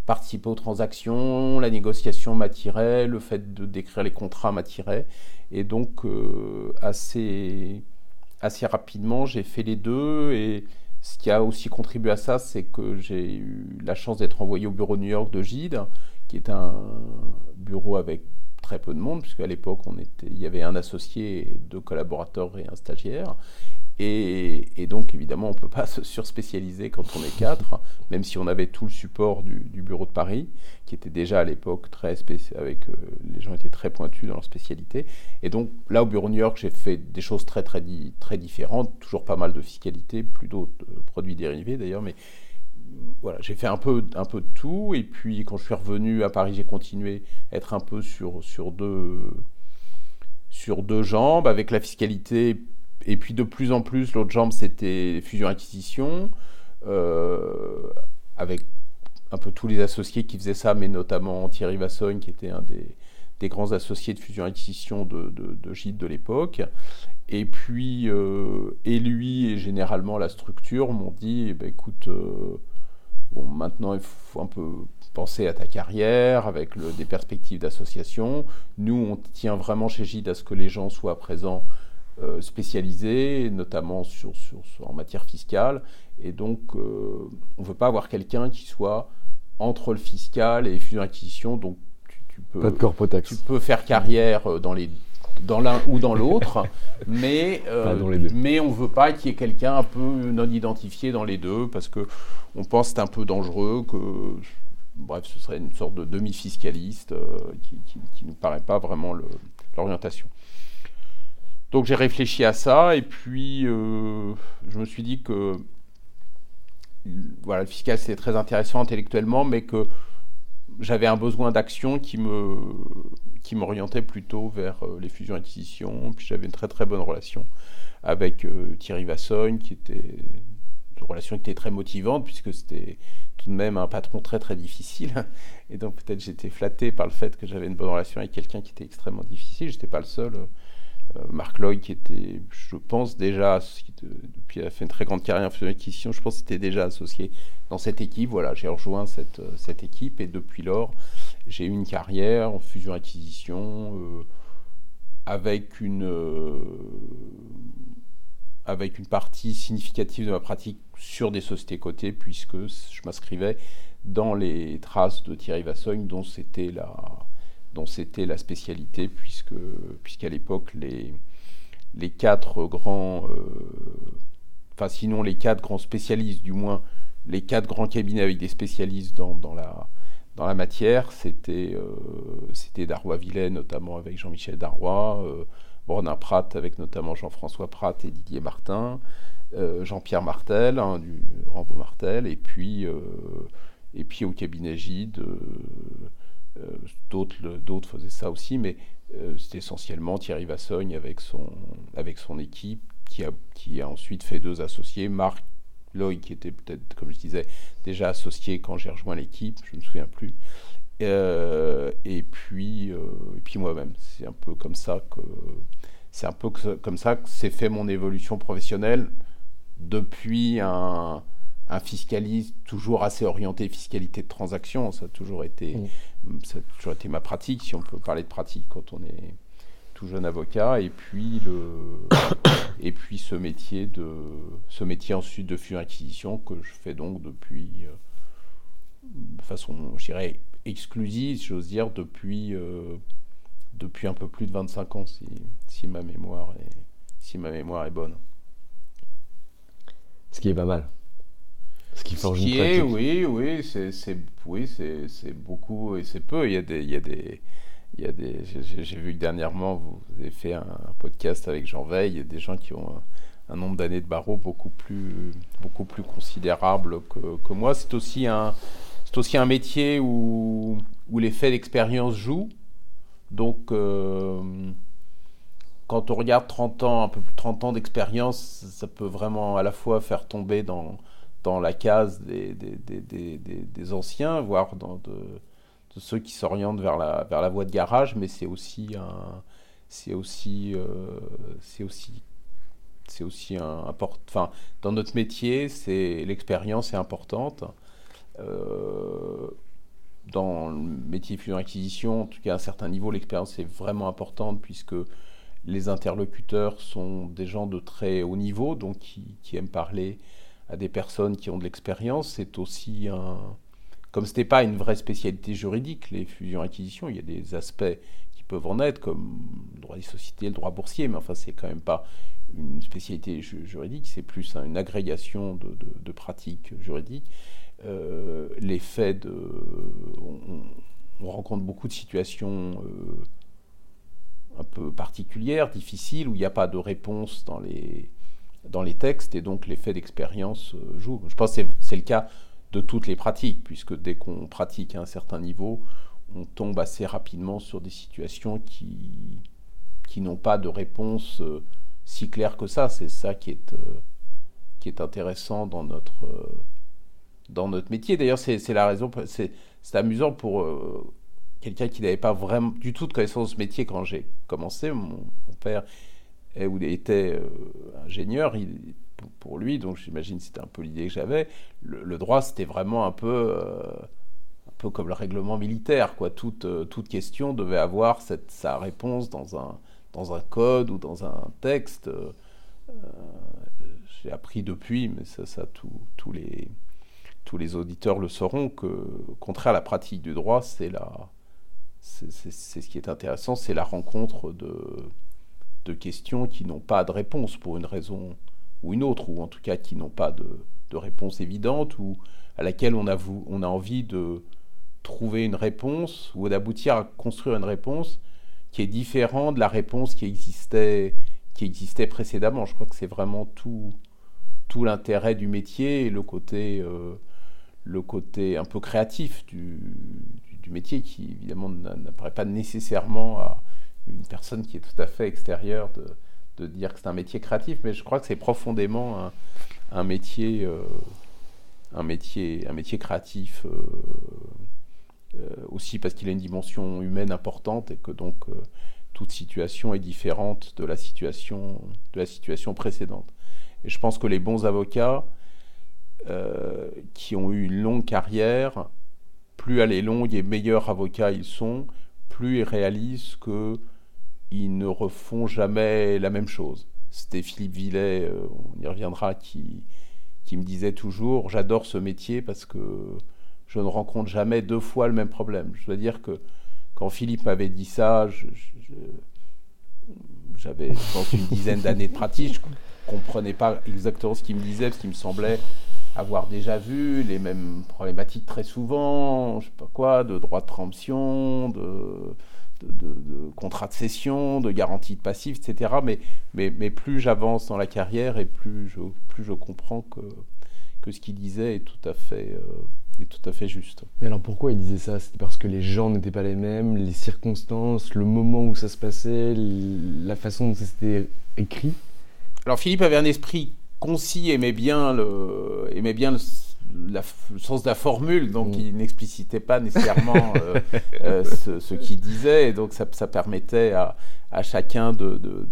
participer aux transactions, la négociation m'attirait, le fait de décrire les contrats m'attirait. Et donc, euh, assez, assez rapidement, j'ai fait les deux. Et ce qui a aussi contribué à ça, c'est que j'ai eu la chance d'être envoyé au bureau New York de Gide, qui est un bureau avec très peu de monde, puisqu'à l'époque, il y avait un associé, deux collaborateurs et un stagiaire. Et, donc, évidemment, on ne peut pas se surspécialiser quand on est quatre, même si on avait tout le support du, bureau de Paris, qui était déjà à l'époque très spécial, avec euh, les gens étaient très pointus dans leur spécialité. Et donc, là, au bureau New York, j'ai fait des choses très, très, très différentes, toujours pas mal de fiscalité, plus d'autres euh, produits dérivés d'ailleurs, mais voilà, j'ai fait un peu, un peu de tout. Et puis, quand je suis revenu à Paris, j'ai continué à être un peu sur, sur, deux, sur deux jambes, avec la fiscalité et puis de plus en plus, l'autre jambe, c'était fusion-acquisition, euh, avec un peu tous les associés qui faisaient ça, mais notamment Thierry Vassogne, qui était un des, grands associés de fusion-acquisition de, de, Gide de l'époque. Et puis, euh, et lui et généralement la structure m'ont dit, eh ben, écoute, euh, bon, maintenant il faut un peu penser à ta carrière avec des perspectives d'association. Nous, on tient vraiment chez Gide à ce que les gens soient présents euh, spécialisé, notamment sur, sur, en matière fiscale. Et donc, euh, on ne veut pas avoir quelqu'un qui soit entre le fiscal et les fusion-acquisition. Donc, tu, peux, pas de tu peux faire carrière euh, dans les dans l'un ou dans l'autre, mais, mais on ne veut pas qu'il y ait quelqu'un un peu non identifié dans les deux, parce que on pense que c'est un peu dangereux, que bref, ce serait une sorte de demi-fiscaliste qui ne nous paraît pas vraiment l'orientation. Donc j'ai réfléchi à ça et puis euh, je me suis dit que voilà, le fiscal c'était très intéressant intellectuellement, mais que j'avais un besoin d'action qui me qui m'orientait plutôt vers euh, les fusions-acquisitions. Puis j'avais une très très bonne relation avec euh, Thierry Vassogne, qui était une relation qui était très motivante puisque c'était tout de même un patron très très difficile. Et donc peut-être j'étais flatté par le fait que j'avais une bonne relation avec quelqu'un qui était extrêmement difficile. J'étais pas le seul. Marc Lloyd, qui était, je pense, déjà, depuis il a fait une très grande carrière en fusion acquisition, je pense qu'il était déjà associé dans cette équipe. Voilà, j'ai rejoint cette, euh, cette équipe et depuis lors, j'ai eu une carrière en fusion-acquisition euh, avec une avec une partie significative de ma pratique sur des sociétés cotées, puisque je m'inscrivais dans les traces de Thierry Vassogne, dont c'était la, dont c'était la spécialité, puisque puisqu'à l'époque les quatre grands, enfin sinon les quatre grands spécialistes, du moins les quatre grands cabinets avec des spécialistes dans, la matière, c'était c'était Darrois-Villet, notamment avec Jean-Michel Darrois, Bornin Pratt avec notamment Jean-François Pratt et Didier Martin, euh, Jean-Pierre Martel, hein, du Rambo Martel, et puis, euh, et puis au cabinet Gide, euh, d'autres faisaient ça aussi, mais c'était essentiellement Thierry Vassogne avec son, équipe, qui a, ensuite fait deux associés, Marc Loy, qui était peut-être, comme je disais, déjà associé quand j'ai rejoint l'équipe, je ne me souviens plus, et puis, et puis moi-même. C'est un peu comme ça que c'est un peu comme ça que s'est fait mon évolution professionnelle depuis un, fiscaliste toujours assez orienté fiscalité de transaction. Ça a toujours été. Ça a toujours été ma pratique, si on peut parler de pratique quand on est tout jeune avocat. Et puis le, et puis ce métier de, ce métier ensuite de fusion acquisition que je fais donc depuis, euh, de façon, je dirais exclusive, j'ose dire, depuis, euh, depuis un peu plus de 25 ans, si, si ma mémoire est, si ma mémoire est bonne. Ce qui est pas mal. Ce qui forge qui est, oui, oui, c'est, oui, c'est, beaucoup et c'est peu. Il y a des, il y a des, il y a des. J'ai, vu que dernièrement vous avez fait un, podcast avec Jean Veil. Il y a des gens qui ont un, nombre d'années de barreau beaucoup plus, beaucoup plus considérable que, que moi. C'est aussi un, c'est aussi un métier où, où l'effet d'expérience joue. Donc euh, quand on regarde 30 ans, un peu plus de 30 ans d'expérience, ça peut vraiment à la fois faire tomber dans, dans la case des, des, des, des anciens, voire dans de, de ceux qui s'orientent vers la, vers la voie de garage, mais c'est aussi un. C'est aussi. Euh, c'est aussi. C'est aussi un. Enfin, dans notre métier, c'est l'expérience est importante. Euh, dans le métier fusion-acquisition, en tout cas à un certain niveau, l'expérience est vraiment importante puisque les interlocuteurs sont des gens de très haut niveau, donc qui, aiment parler à des personnes qui ont de l'expérience. C'est aussi un... Comme ce n'était pas une vraie spécialité juridique, les fusions-acquisitions, il y a des aspects qui peuvent en être, comme le droit des sociétés, le droit boursier, mais enfin, c'est quand même pas une spécialité juridique, c'est plus une agrégation de, pratiques juridiques. Euh, les faits de... On, rencontre beaucoup de situations... Euh, un peu particulière, difficile, où il n'y a pas de réponse dans les, dans les textes, et donc l'effet d'expérience euh, joue. Je pense que c'est le cas de toutes les pratiques, puisque dès qu'on pratique à un certain niveau, on tombe assez rapidement sur des situations qui, qui n'ont pas de réponse euh, si claire que ça. C'est ça qui est, euh, qui est intéressant dans notre, dans notre métier. D'ailleurs, c'est la raison, c'est amusant pour quelqu'un qui n'avait pas vraiment du tout de connaissance de ce métier quand j'ai commencé. Mon, père était euh, ingénieur, il, pour lui, donc j'imagine c'était un peu l'idée que j'avais. Le, droit, c'était vraiment un peu, euh, un peu comme le règlement militaire, quoi. Toute, euh, question devait avoir sa réponse dans un, dans un code ou dans un texte. j'ai appris depuis, mais ça, tous les auditeurs le sauront que, contraire, la pratique du droit, c'est la, c'est ce qui est intéressant, c'est la rencontre de, de questions qui n'ont pas de réponse pour une raison ou une autre, ou en tout cas qui n'ont pas de, réponse évidente, ou à laquelle on a, on a envie de trouver une réponse, ou d'aboutir à construire une réponse qui est différente de la réponse qui existait, qui existait précédemment. Je crois que c'est vraiment tout, tout l'intérêt du métier et le côté, euh, le côté un peu créatif du, du métier qui évidemment n'apparaît pas nécessairement à une personne qui est tout à fait extérieure de, de dire que c'est un métier créatif, mais je crois que c'est profondément un, métier, euh, un métier, un métier créatif euh, euh, aussi parce qu'il a une dimension humaine importante et que donc toute situation est différente de la situation, de la situation précédente. Et je pense que les bons avocats qui ont eu une longue carrière plus elle est longue et meilleurs avocats ils sont, plus ils réalisent qu'ils ne refont jamais la même chose. C'était Philippe Villet, euh, on y reviendra, qui, qui me disait toujours J'adore ce métier parce que je ne rencontre jamais deux fois le même problème. Je dois dire que quand Philippe m'avait dit ça, j'avais, je une dizaine d'années de pratique. Je comprenais pas exactement ce qu'il me disait, parce qu'il me semblait avoir déjà vu les mêmes problématiques très souvent, je sais pas quoi, de droit de préemption, de, de, de, contrat de cession, de garantie de passif, etc. Mais, mais, mais plus j'avance dans la carrière et plus je, plus je comprends que, que ce qu'il disait est tout à fait... Euh, est tout à fait juste. Mais alors pourquoi il disait ça? C'était parce que les gens n'étaient pas les mêmes, les circonstances, le moment où ça se passait, la façon dont c'était écrit? Alors Philippe avait un esprit concis, aimait bien le, aimait bien le, sens de la formule, donc mm. il n'explicitait pas nécessairement euh, euh, ce, qu'il disait, et donc ça, ça permettait à, à chacun de, de,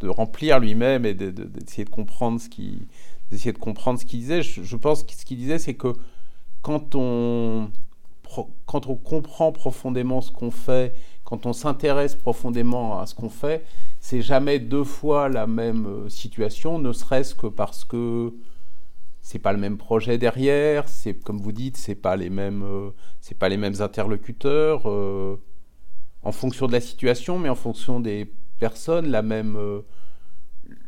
de, remplir lui-même et d'essayer de, comprendre ce qu'il d'essayer de comprendre ce qu'il disait. Je, je, pense que ce qu'il disait, c'est que quand on, quand on comprend profondément ce qu'on fait, quand on s'intéresse profondément à ce qu'on fait, c'est jamais deux fois la même euh, situation, ne serait-ce que parce que c'est pas le même projet derrière, c'est comme vous dites, c'est pas les mêmes, euh, c'est pas les mêmes interlocuteurs. Euh, en fonction de la situation, mais en fonction des personnes, la même,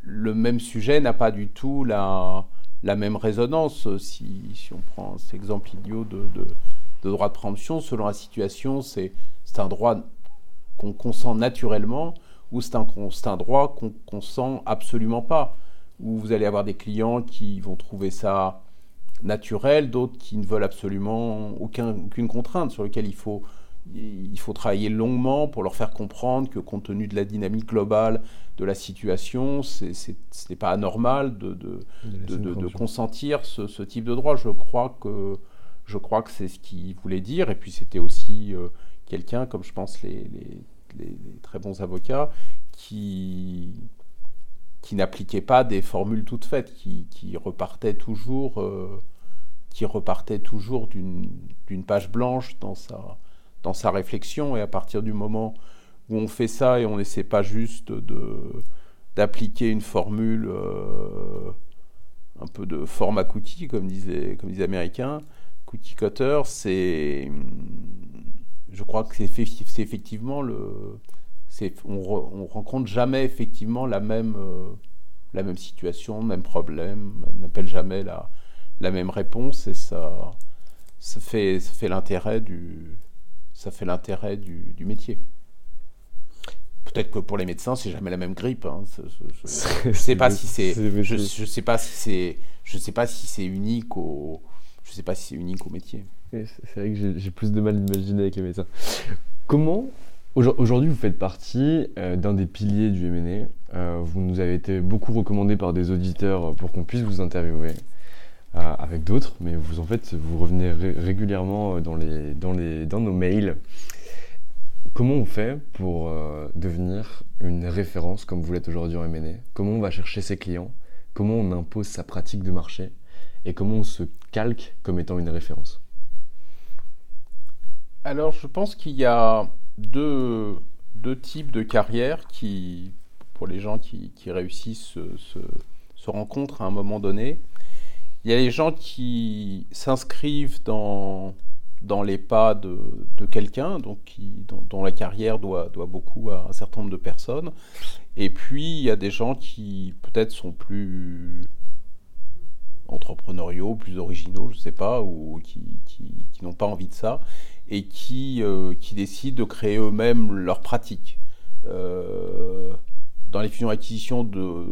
le même sujet n'a pas du tout la, la même résonance. Si, on prend cet exemple idiot de, de, droit de préemption, selon la situation, c'est un droit qu'on consent naturellement ou c'est un, un, droit qu'on consent absolument pas. Où vous allez avoir des clients qui vont trouver ça naturel, d'autres qui ne veulent absolument aucun, aucune contrainte, sur lequel il faut il faut travailler longuement pour leur faire comprendre que compte tenu de la dynamique globale de la situation, ce n'est pas anormal de, de, de, consentir ce, type de droit. Je crois que, je crois que c'est ce qu'il voulait dire. Et puis c'était aussi euh, quelqu'un, comme je pense les, les, les, très bons avocats, qui, qui n'appliquait pas des formules toutes faites, qui, qui repartait toujours, euh, qui repartait toujours d'une page blanche dans sa dans sa réflexion. Et à partir du moment où on fait ça et on n'essaie pas juste de d'appliquer une formule euh, un peu de format cookie, comme disaient, comme Américains, cookie cutter, c'est, je crois que c'est, c'est effectivement le, c'est, on, on, rencontre jamais effectivement la même, euh, la même situation, le même problème, on n'appelle jamais la, la même réponse et ça, ça fait, ça fait l'intérêt du, ça fait l'intérêt du, métier. Peut-être que pour les médecins, c'est jamais la même grippe. Hein. Je, ne sais pas si c'est, je, sais pas si c'est, je sais pas si c'est unique au, je sais pas si c'est unique au métier. C'est vrai que j'ai plus de mal d'imaginer avec les médecins. Comment Aujourd'hui, vous faites partie euh, d'un des piliers du MNE. Euh, vous nous avez été beaucoup recommandé par des auditeurs pour qu'on puisse vous interviewer. Euh, avec d'autres, mais vous en fait vous revenez régulièrement dans, les, dans, les, dans nos mails. Comment on fait pour devenir une référence comme vous l'êtes aujourd'hui en M&A Comment on va chercher ses clients? Comment on impose sa pratique de marché? Et comment on se calque comme étant une référence Alors je pense qu'il y a deux, deux, types de carrières qui, pour les gens qui, qui réussissent, se, rencontrent à un moment donné. Il y a les gens qui s'inscrivent dans, dans les pas de, de quelqu'un, donc qui, dont, la carrière doit, doit beaucoup à un certain nombre de personnes. Et puis, il y a des gens qui peut-être sont plus entrepreneuriaux, plus originaux, je ne sais pas, ou qui, n'ont pas envie de ça, et qui, euh, décident de créer eux-mêmes leur pratique. Euh, dans les fusions-acquisitions de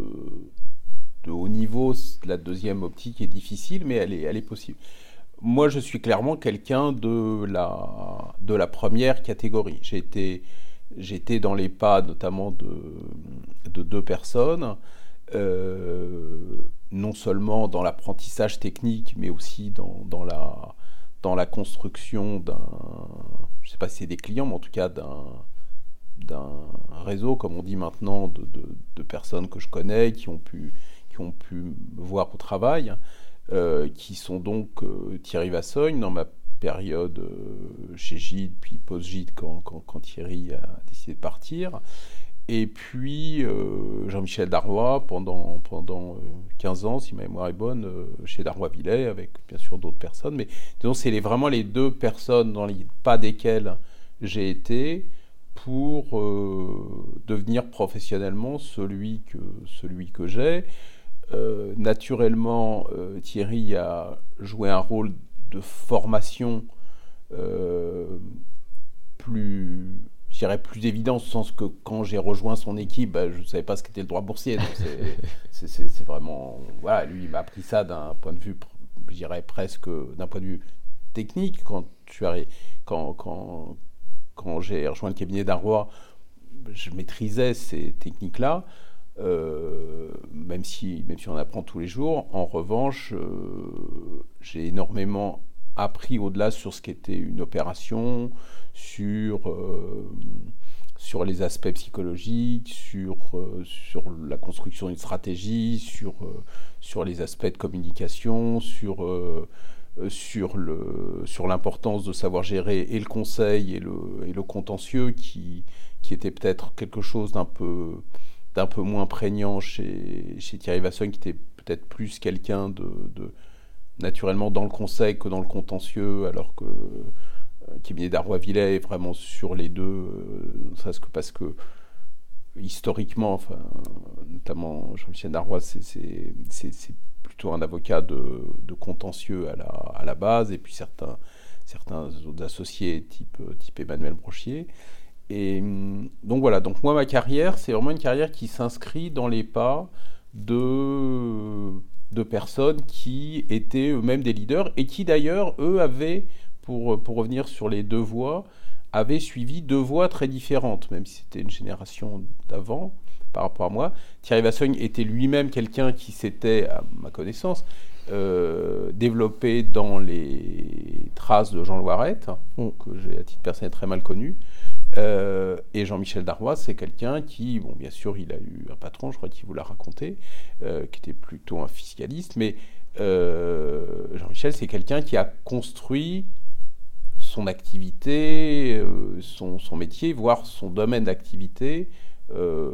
haut niveau, la deuxième optique est difficile, mais elle est, possible. Moi, je suis clairement quelqu'un de la, première catégorie. J'étais dans les pas notamment de, de deux personnes, non seulement dans l'apprentissage technique, mais aussi dans, dans, la, dans la construction d'un, je ne sais pas si c'est des clients, mais en tout cas d'un d'un réseau, comme on dit maintenant, de, de, personnes que je connais, qui ont pu ont pu me voir au travail, euh, qui sont donc euh, Thierry Vassogne dans ma période euh, chez Gide, puis post-Gide quand, quand, Thierry a décidé de partir. Et puis Jean-Michel Darrois pendant, pendant 15 ans, si ma mémoire est bonne, chez Darrois Villet, avec bien sûr d'autres personnes. Mais disons, c'est les, vraiment les deux personnes dans les pas desquelles j'ai été pour devenir professionnellement celui que, celui que j'ai. naturellement, Thierry a joué un rôle de formation plus je dirais plus évident, au sens que quand j'ai rejoint son équipe, bah, je ne savais pas ce qu'était le droit boursier. C'est vraiment. Voilà, lui, il m'a appris ça d'un point de vue, je dirais presque d'un point de vue technique. Quand, quand, quand, quand j'ai rejoint le cabinet d'Arroy, je maîtrisais ces techniques-là. Euh, même, si, même si on apprend tous les jours. En revanche, euh, j'ai énormément appris au-delà sur ce qu'était une opération, sur, euh, sur les aspects psychologiques, sur, euh, sur la construction d'une stratégie, sur, euh, sur les aspects de communication, sur, sur, le, sur l'importance de savoir gérer et le conseil et le, et le contentieux qui, qui était peut-être quelque chose d'un peu, peu moins prégnant chez, chez Thierry Vasson, qui était peut-être plus quelqu'un de, naturellement dans le conseil que dans le contentieux, alors que cabinet d'Arrois-Villet est vraiment sur les deux, euh, que parce que historiquement, enfin, notamment Jean-Michel Darrois, c'est plutôt un avocat de, contentieux à la, à la, base, et puis certains, certains autres associés, type, type Emmanuel Brochier. Et donc voilà, donc moi, ma carrière, c'est vraiment une carrière qui s'inscrit dans les pas de, de personnes qui étaient eux-mêmes des leaders et qui d'ailleurs, eux, avaient pour, pour revenir sur les deux voies, avait suivi deux voies très différentes, même si c'était une génération d'avant par rapport à moi. Thierry Vassogne était lui-même quelqu'un qui s'était, à ma connaissance, euh, développé dans les traces de Jean Loirette, mm. que j'ai à titre personnel très mal connu. Euh, et Jean-Michel Darrois, c'est quelqu'un qui, bon, bien sûr, il a eu un patron, je crois qu'il vous l'a raconté, euh, qui était plutôt un fiscaliste, mais Jean-Michel, c'est quelqu'un qui a construit son activité, euh, son, métier, voire son domaine d'activité. Euh,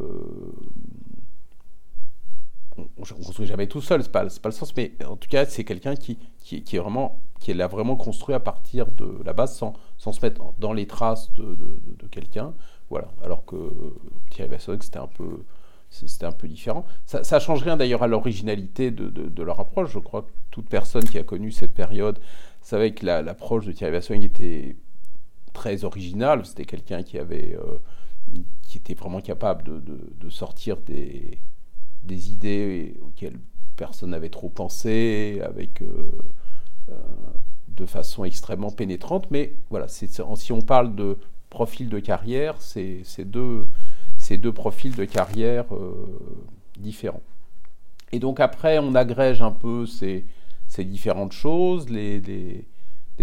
on ne construit jamais tout seul, ce n'est pas, pas, le sens, mais en tout cas, c'est quelqu'un qui, qui, qui, est vraiment, qui l'a vraiment construit à partir de la base sans, sans se mettre dans les traces de, quelqu'un. Voilà. Alors que Thierry Vasson, c'était un peu c'était un peu différent. Ça, ne change rien d'ailleurs à l'originalité de, leur approche. Je crois que toute personne qui a connu cette période savait que l'approche de Thierry Vassogne était très originale. C'était quelqu'un qui avait, euh, qui était vraiment capable de, sortir des, des, idées auxquelles personne n'avait trop pensé, avec euh, euh, de façon extrêmement pénétrante. Mais voilà, si on parle de profil de carrière, c'est deux, deux profils de carrière différents. Et donc après, on agrège un peu ces différentes choses, les,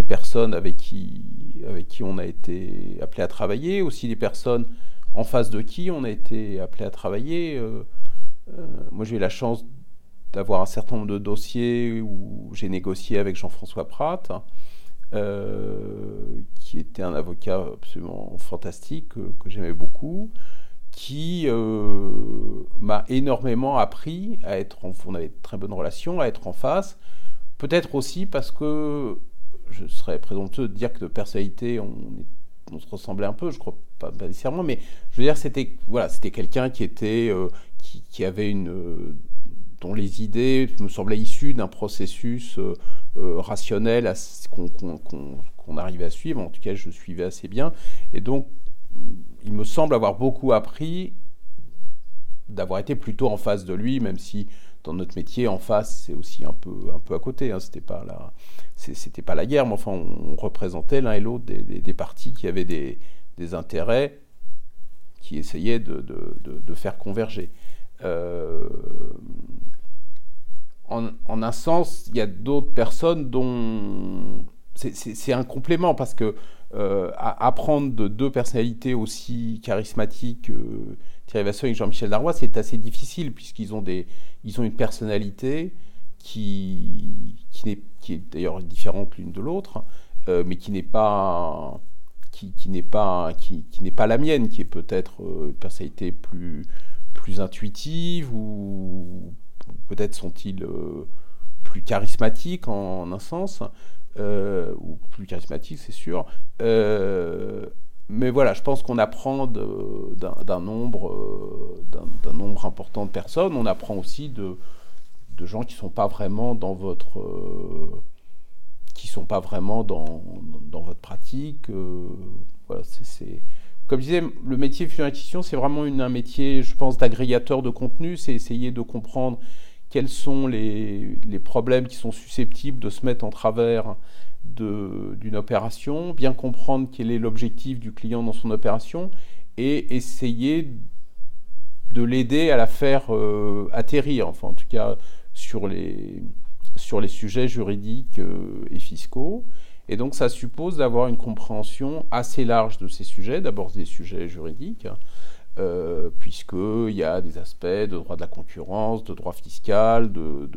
personnes avec qui, on a été appelé à travailler, aussi les personnes en face de qui on a été appelé à travailler. Euh, euh, moi, j'ai eu la chance d'avoir un certain nombre de dossiers où j'ai négocié avec Jean-François Pratt, euh, qui était un avocat absolument fantastique, que, que j'aimais beaucoup, qui m'a énormément appris à être, en, on avait de très bonnes relations, à être en face, Peut-être aussi parce que je serais présomptueux de dire que de personnalité, on, se ressemblait un peu, je crois pas, nécessairement, mais je veux dire, c'était voilà, quelqu'un qui euh, qui, avait une, euh, dont les idées me semblaient issues d'un processus euh, rationnel qu'on arrivait à suivre. En tout cas, je suivais assez bien, et donc il me semble avoir beaucoup appris d'avoir été plutôt en face de lui, même si dans notre métier, en face, c'est aussi un peu, un peu à côté. Hein. C'était pas la, c'était pas la guerre, mais enfin, on représentait l'un et l'autre des, des, partis qui avaient des, des intérêts qui essayaient de, de, de, faire converger. Euh, en, un sens, il y a d'autres personnes dont c'est un complément parce que euh, apprendre de deux personnalités aussi charismatiques, euh, Thierry Vasson et Jean-Michel Darrois, c'est assez difficile puisqu'ils ont, ont une personnalité qui, qui, est, qui est d'ailleurs différente l'une de l'autre, euh, mais qui n'est pas qui, n'est pas qui n'est pas la mienne, qui est peut-être une personnalité plus plus intuitive ou peut-être sont-ils plus charismatiques en, un sens. Euh, ou plus charismatique, c'est sûr. Euh, mais voilà, je pense qu'on apprend d'un nombre, d'un nombre important de personnes. On apprend aussi de, de gens qui sont pas vraiment dans votre qui sont pas vraiment dans, dans votre pratique. voilà, c'est comme je disais, le métier fusion acquisition, c'est vraiment un métier, je pense, d'agrégateur de contenu. C'est essayer de comprendre quels sont les, les, problèmes qui sont susceptibles de se mettre en travers d'une opération, bien comprendre quel est l'objectif du client dans son opération et essayer de l'aider à la faire euh, atterrir, enfin en tout cas sur les, sur les sujets juridiques euh, et fiscaux. Et donc ça suppose d'avoir une compréhension assez large de ces sujets, d'abord des sujets juridiques, euh, puisqu'il y a des aspects de droit de la concurrence, de droit fiscal, de,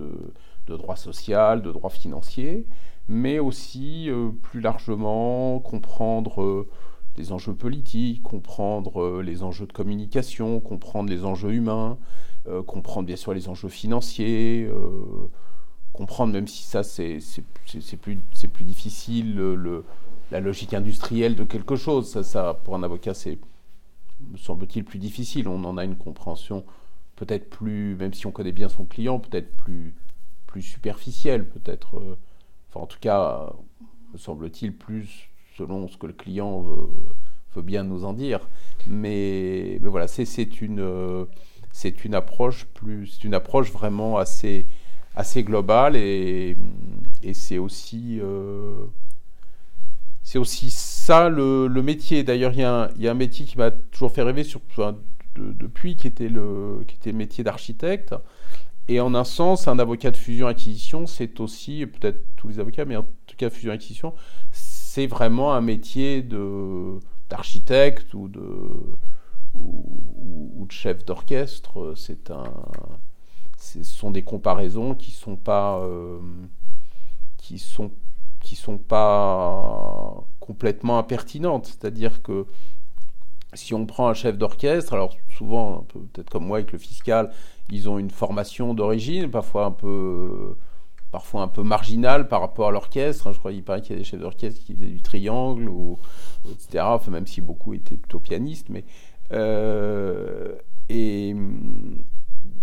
droit social, de droit financier, mais aussi euh, plus largement comprendre euh, les enjeux politiques, comprendre les enjeux de communication, comprendre les enjeux humains, comprendre bien sûr les enjeux financiers comprendre, même si ça c'est plus, plus difficile, le, la logique industrielle de quelque chose. Ça, ça pour un avocat, c'est, me semble-t-il, plus difficile. On en a une compréhension peut-être plus, même si on connaît bien son client, peut-être plus, plus superficielle, peut-être, euh, enfin en tout cas, me semble-t-il, plus selon ce que le client veut, bien nous en dire. Mais, mais voilà, c'est une, c'est une approche plus, c'est une approche vraiment assez assez global et, c'est aussi, euh, c'est aussi ça le, métier. D'ailleurs, il y, a un métier qui m'a toujours fait rêver depuis, qui était, le, qui était le métier d'architecte. Et en un sens, un avocat de fusion-acquisition, c'est aussi, peut-être tous les avocats, mais en tout cas fusion-acquisition, c'est vraiment un métier d'architecte ou de, ou de chef d'orchestre. C'est un, ce sont des comparaisons qui sont pas euh, qui sont qui sont pas complètement impertinentes. C'est-à-dire que si on prend un chef d'orchestre, alors souvent, peut-être comme moi avec le fiscal, ils ont une formation d'origine, parfois un peu, parfois un peu marginale par rapport à l'orchestre. Je crois qu'il paraît qu'il y a des chefs d'orchestre qui faisaient du triangle, ou, etc. Même si beaucoup étaient plutôt pianistes, mais euh, et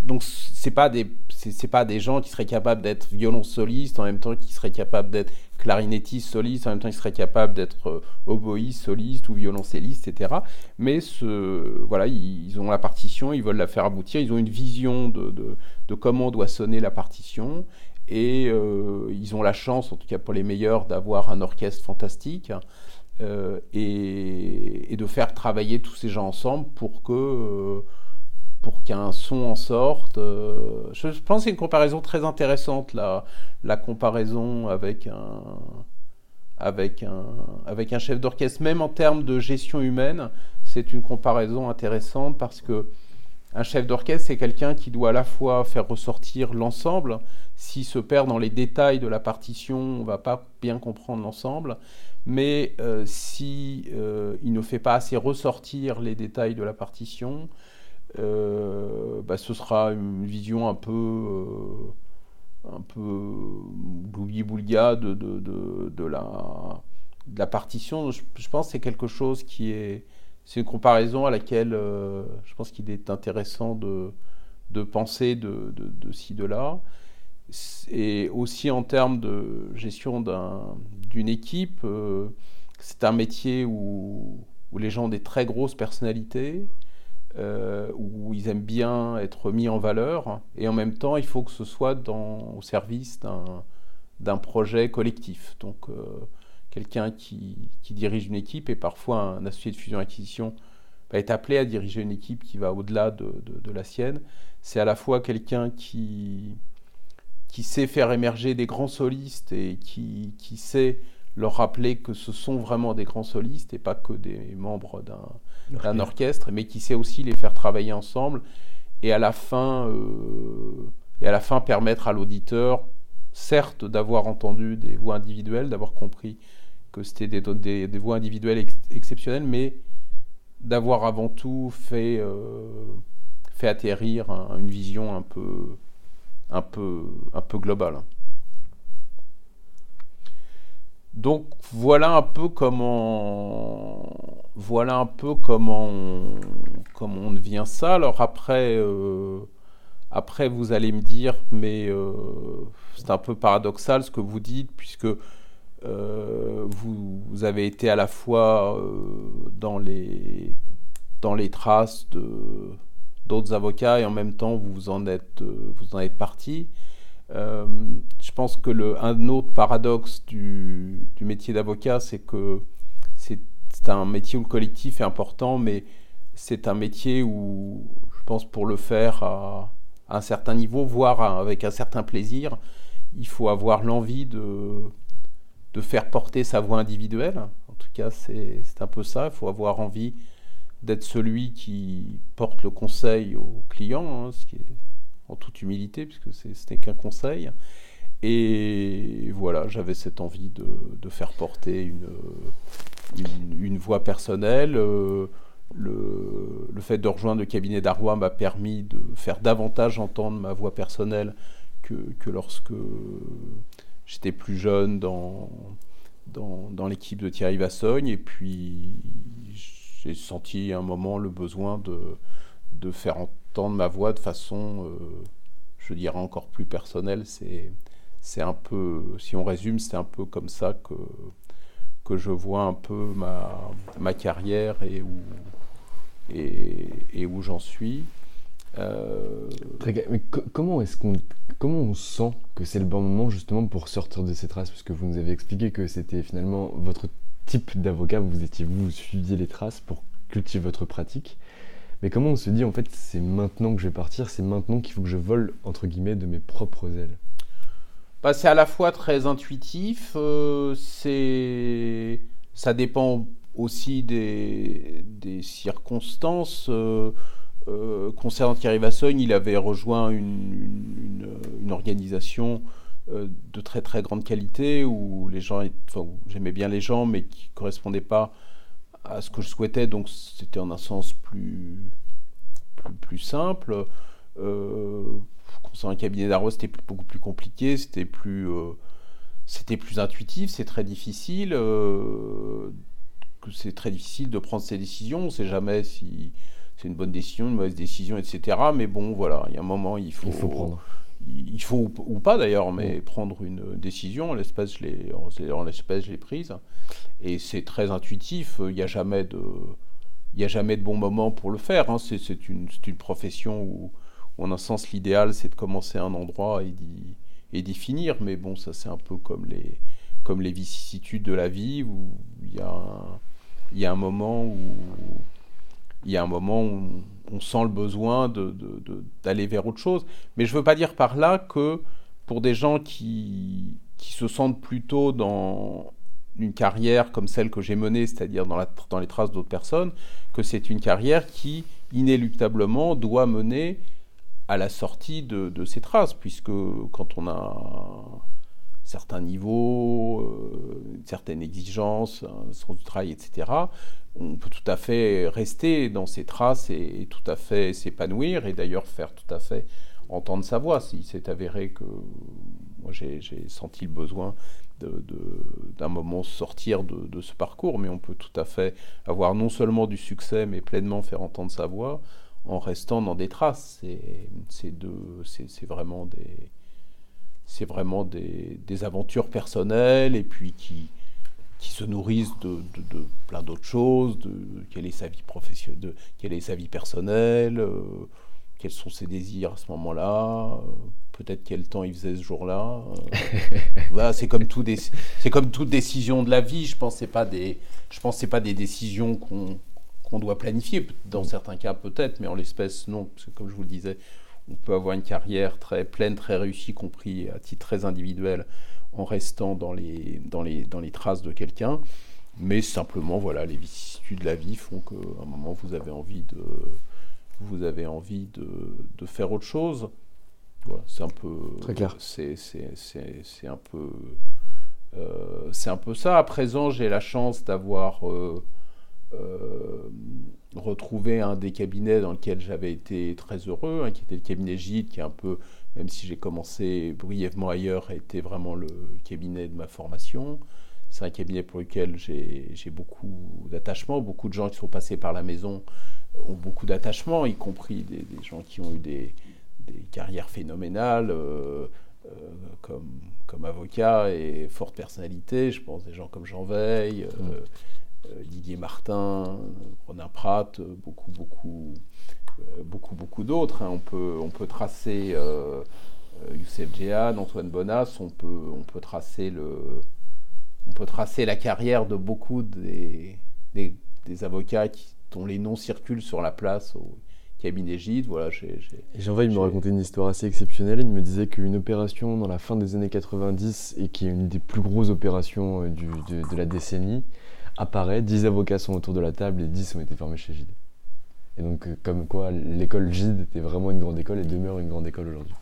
donc c'est pas des c'est pas des gens qui seraient capables d'être violon soliste en même temps qui seraient capables d'être clarinettiste soliste en même temps qui seraient capables d'être euh, oboïste soliste ou violoncelliste etc mais ce voilà ils, ont la partition ils veulent la faire aboutir ils ont une vision de, de, de comment doit sonner la partition. Et euh, ils ont la chance en tout cas pour les meilleurs d'avoir un orchestre fantastique euh, et, de faire travailler tous ces gens ensemble pour que pour qu'un son en sorte. Euh, je pense que c'est une comparaison très intéressante, la, la comparaison avec un, chef d'orchestre, même en termes de gestion humaine, c'est une comparaison intéressante parce que un chef d'orchestre, c'est quelqu'un qui doit à la fois faire ressortir l'ensemble. S'il se perd dans les détails de la partition, on ne va pas bien comprendre l'ensemble. Mais euh, si euh, il ne fait pas assez ressortir les détails de la partition, bah, ce sera une vision un peu euh, un peu de, de, de, la, de la partition. Je, pense que c'est quelque chose qui est. C'est une comparaison à laquelle euh, je pense qu'il est intéressant de, de penser de, de, ci, de là. Et aussi en termes de gestion d'une équipe, c'est un métier où, où, les gens ont des très grosses personnalités, euh, où ils aiment bien être mis en valeur, et en même temps, il faut que ce soit au service d'un projet collectif. Donc, euh, quelqu'un qui, dirige une équipe, et parfois un associé de fusion-acquisition va être appelé à diriger une équipe qui va au-delà de, la sienne. C'est à la fois quelqu'un qui, sait faire émerger des grands solistes et qui sait leur rappeler que ce sont vraiment des grands solistes et pas que des membres d'un orchestre, mais qui sait aussi les faire travailler ensemble et à la fin, euh, et à la fin permettre à l'auditeur, certes, d'avoir entendu des voix individuelles, d'avoir compris que c'était des, des, des, voix individuelles exceptionnelles, mais d'avoir avant tout fait, euh, fait atterrir une vision un peu, un peu, un peu globale. Donc voilà un peu comment voilà un peu comment on, comment devient ça. Alors après, euh, après vous allez me dire, mais euh, c'est un peu paradoxal ce que vous dites puisque euh, vous, avez été à la fois dans les dans les traces d'autres avocats et en même temps vous en êtes vous en êtes parti. Euh, je pense que le, un autre paradoxe du, du métier d'avocat, c'est que c'est un métier où le collectif est important, mais c'est un métier où, je pense, pour le faire à, un certain niveau, voire avec un certain plaisir, il faut avoir l'envie de, de faire porter sa voix individuelle. En tout cas, c'est un peu ça. Il faut avoir envie d'être celui qui porte le conseil au client, hein, ce qui en toute humilité, puisque ce n'est qu'un conseil. Et voilà, j'avais cette envie de, faire porter une, une, voix personnelle. Euh, le, le, fait de rejoindre le cabinet d'Arrois m'a permis de faire davantage entendre ma voix personnelle que, que lorsque j'étais plus jeune dans, dans, l'équipe de Thierry Vassogne. Et puis, j'ai senti un moment le besoin de, de faire entendre entendre ma voix de façon, euh, je dirais, encore plus personnelle. C'est, c'est un peu, si on résume, c'est un peu comme ça que, que je vois un peu ma, ma carrière et où, et, où j'en suis. Euh... Mais comment est-ce qu'on comment on sent que c'est le bon moment justement pour sortir de ces traces Parce que vous nous avez expliqué que c'était finalement votre type d'avocat, vous étiez vous suiviez les traces pour cultiver votre pratique. Mais comment on se dit en fait c'est maintenant que je vais partir, c'est maintenant qu'il faut que je vole entre guillemets de mes propres ailes? Bah, C'est à la fois très intuitif, euh, ça dépend aussi des, des circonstances. Euh, euh, concernant Thierry Vassogne, il avait rejoint une, une, organisation de très très grande qualité où les gens, j'aimais bien les gens, mais qui ne correspondaient pas à ce que je souhaitais, donc c'était en un sens plus, plus, simple. Euh, concernant un cabinet d'arrosage, c'était beaucoup plus compliqué, c'était plus, euh, c'était plus intuitif, c'est très difficile. Euh, c'est très difficile de prendre ses décisions, on ne sait jamais si c'est une bonne décision, une mauvaise décision, etc. Mais bon, voilà, il y a un moment, il faut, il faut prendre il faut ou pas d'ailleurs, mais prendre une décision. En l'espèce, je l'ai, prise. Et c'est très intuitif. Il n'y a jamais de, il y a jamais de bon moment pour le faire. Hein. C'est, une, une, profession où, en un sens, l'idéal, c'est de commencer à un endroit et d'y, finir. Mais bon, ça, c'est un peu comme les, comme les vicissitudes de la vie où il y a il y a un moment où il y a un moment où on sent le besoin d'aller vers autre chose. Mais je ne veux pas dire par là que pour des gens qui, qui se sentent plutôt dans une carrière comme celle que j'ai menée, c'est-à-dire dans, dans les traces d'autres personnes, que c'est une carrière qui, inéluctablement, doit mener à la sortie de, de ces traces, puisque quand on a un certain niveau, euh, une certaine exigence, un sens du travail, etc., on peut tout à fait rester dans ses traces et, tout à fait s'épanouir et d'ailleurs faire tout à fait entendre sa voix. S'il s'est avéré que moi j'ai senti le besoin d'un moment sortir de, ce parcours, mais on peut tout à fait avoir non seulement du succès, mais pleinement faire entendre sa voix en restant dans des traces. C'est vraiment des c'est vraiment des, des, aventures personnelles et puis qui, qui se nourrissent de, de, plein d'autres choses, de quelle est sa vie professionnelle, de quelle est sa vie personnelle, euh, quels sont ses désirs à ce moment-là, euh, peut-être quel temps il faisait ce jour-là. Euh. voilà, c'est comme tout c'est comme toute décision de la vie. Je pense pas des, je pense pas des décisions qu'on qu'on doit planifier. Dans certains cas peut-être, mais en l'espèce non, parce que comme je vous le disais, on peut avoir une carrière très pleine, très réussie, compris à titre très individuel en restant dans les, dans les, dans les traces de quelqu'un. Mais simplement, voilà, les vicissitudes de la vie font qu'à un moment, vous avez envie de, vous avez envie de, de faire autre chose. Voilà, c'est un peu. Très clair. C'est, un peu. Euh, c'est un peu ça. À présent, j'ai la chance d'avoir euh, retrouvé un des cabinets dans lequel j'avais été très heureux, hein, qui était le cabinet Gide, qui est un peu même si j'ai commencé brièvement ailleurs, a été vraiment le cabinet de ma formation. c'est un cabinet pour lequel j'ai beaucoup d'attachement. Beaucoup de gens qui sont passés par la maison ont beaucoup d'attachement, y compris des, gens qui ont eu des, carrières phénoménales euh, euh, comme, comme avocat et forte personnalité. Je pense des gens comme Jean Veil, euh, Didier Martin, Ronin Pratt, beaucoup, beaucoup, beaucoup, beaucoup d'autres. Hein. On, peut, on peut tracer Youssef Djehan, Antoine Bonas, on peut, on peut tracer le on peut tracer la carrière de beaucoup des, des, avocats dont les noms circulent sur la place au cabinet Gide. Voilà, Jean il me racontait une histoire assez exceptionnelle. Il me disait qu'une opération dans la fin des années 90 et qui est une des plus grosses opérations euh, de, la décennie apparaît. 10 avocats sont autour de la table et 10 ont été formés chez Gide. Et donc, euh, comme quoi, l'école Gide était vraiment une grande école et demeure une grande école aujourd'hui.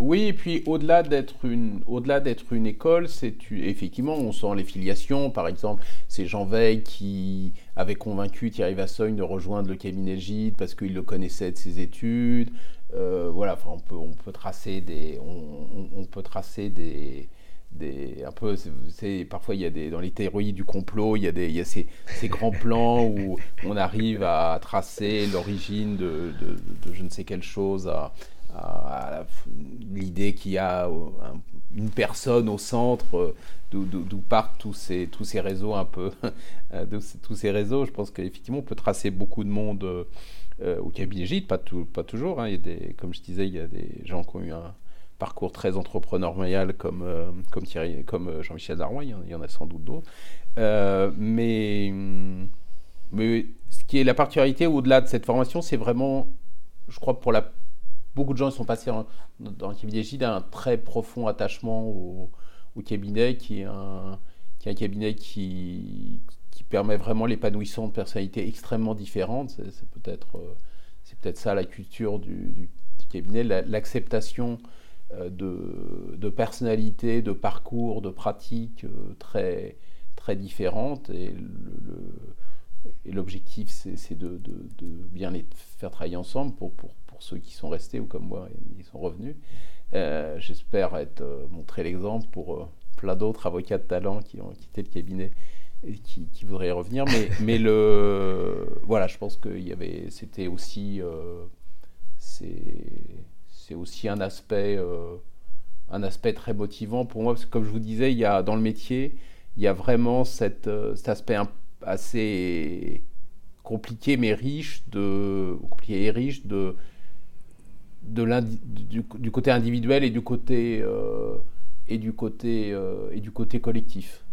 Oui, et puis au-delà d'être une, d'être une école, c'est effectivement, on sent les filiations. Par exemple, c'est Jean Veil qui avait convaincu Thierry Vassogne de rejoindre le cabinet Gide parce qu'il le connaissait de ses études. Euh, voilà, enfin, on peut, on peut tracer des, on, peut tracer des, un peu, c'est, parfois il y a des, dans les théories du complot, il y a, des, il y a ces, ces grands plans où on arrive à tracer l'origine de, je ne sais quelle chose à, l'idée qu'il y a une personne au centre euh, d'où partent tous ces, tous ces réseaux un peu, euh, tous ces réseaux. Je pense qu'effectivement, on peut tracer beaucoup de monde euh, au cabinet Gide, pas, tout, pas toujours. Hein. Il y a des, comme je disais, il y a des gens qui ont eu un parcours très entrepreneurial comme, comme, Thierry, comme Jean-Michel Darrois, il y, en, a sans doute d'autres. mais, mais ce qui est la particularité au-delà de cette formation, c'est vraiment, je crois, pour la beaucoup de gens sont passés dans le cabinet Gide un très profond attachement au, cabinet, qui est un, qui est un cabinet qui, qui permet vraiment l'épanouissement de personnalités extrêmement différentes. C'est peut-être euh, c'est peut-être ça la culture du, cabinet, l'acceptation euh, de, de, personnalités, de parcours, de pratiques euh, très, très différentes. Et le, et l'objectif, c'est de, de, de, bien les faire travailler ensemble pour, pour, ceux qui sont restés ou comme moi, ils sont revenus. Euh, j'espère être euh, montré l'exemple pour euh, plein d'autres avocats de talent qui ont quitté le cabinet et qui, voudraient y revenir. Mais, mais le, voilà, je pense que c'était aussi, c'est aussi un aspect, un aspect très motivant pour moi parce que comme je vous disais, il y a dans le métier, il y a vraiment cette, cet aspect assez compliqué mais riche de compliqué et riche de de du, du, côté individuel et du côté, euh, et, du côté, euh, et du côté collectif.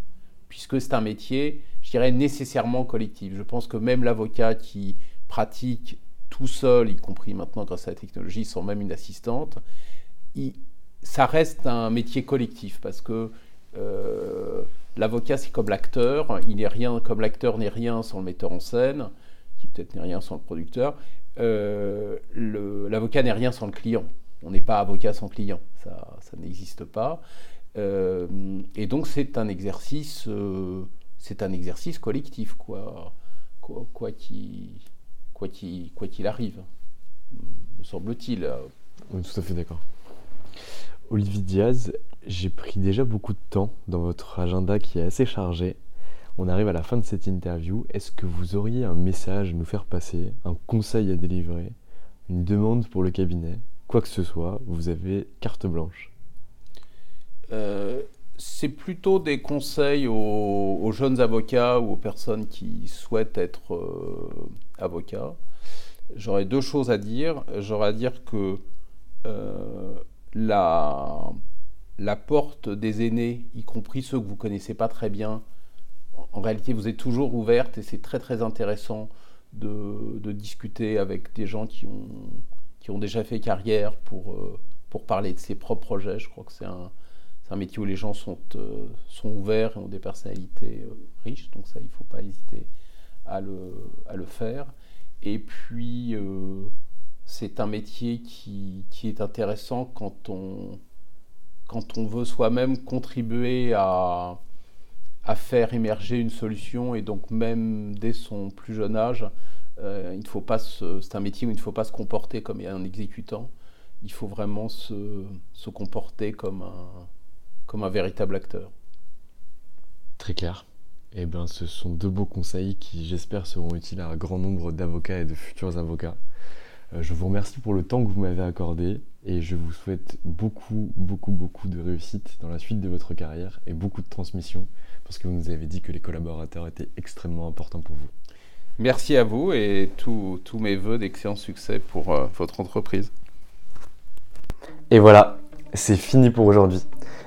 Puisque c'est un métier, je dirais, nécessairement collectif. Je pense que même l'avocat qui pratique tout seul, y compris maintenant grâce à la technologie, sans même une assistante, ça reste un métier collectif parce que euh, l'avocat c'est comme l'acteur, il n'est rien comme l'acteur n'est rien sans le metteur en scène, qui peut-être n'est rien sans le producteur, euh, l'avocat n'est rien sans le client. On n'est pas avocat sans client, ça, ça n'existe pas. Euh, et donc c'est un exercice, c'est un exercice collectif, quoi, quoi, quoi qu'il quoi quoi qu'il arrive, me semble-t-il. Oui, tout à fait d'accord. Olivier Diaz, j'ai pris déjà beaucoup de temps dans votre agenda qui est assez chargé. On arrive à la fin de cette interview. Est-ce que vous auriez un message à nous faire passer, un conseil à délivrer, une demande pour le cabinet, quoi que ce soit Vous avez carte blanche. Euh, c'est plutôt des conseils aux, jeunes avocats ou aux personnes qui souhaitent être euh, avocats. J'aurais deux choses à dire. J'aurais à dire que euh, la, porte des aînés, y compris ceux que vous connaissez pas très bien, en réalité, vous êtes toujours ouverte et c'est très très intéressant de, discuter avec des gens qui ont, qui ont déjà fait carrière pour, euh, pour parler de ses propres projets. Je crois que c'est un, un, métier où les gens sont, euh, sont ouverts et ont des personnalités euh, riches, donc ça, il ne faut pas hésiter à le, à le faire. Et puis, c'est un métier qui, qui, est intéressant quand on, quand on veut soi-même contribuer à à faire émerger une solution. Et donc même dès son plus jeune âge, euh, il faut pas c'est un métier où il ne faut pas se comporter comme un exécutant, il faut vraiment se, se comporter comme un, comme un véritable acteur. très clair. Eh bien, ce sont deux beaux conseils qui, j'espère, seront utiles à un grand nombre d'avocats et de futurs avocats. Euh, je vous remercie pour le temps que vous m'avez accordé et je vous souhaite beaucoup, beaucoup, beaucoup de réussite dans la suite de votre carrière et beaucoup de transmission parce que vous nous avez dit que les collaborateurs étaient extrêmement importants pour vous. Merci à vous et tous mes voeux d'excellent succès pour euh, votre entreprise. Et voilà, c'est fini pour aujourd'hui.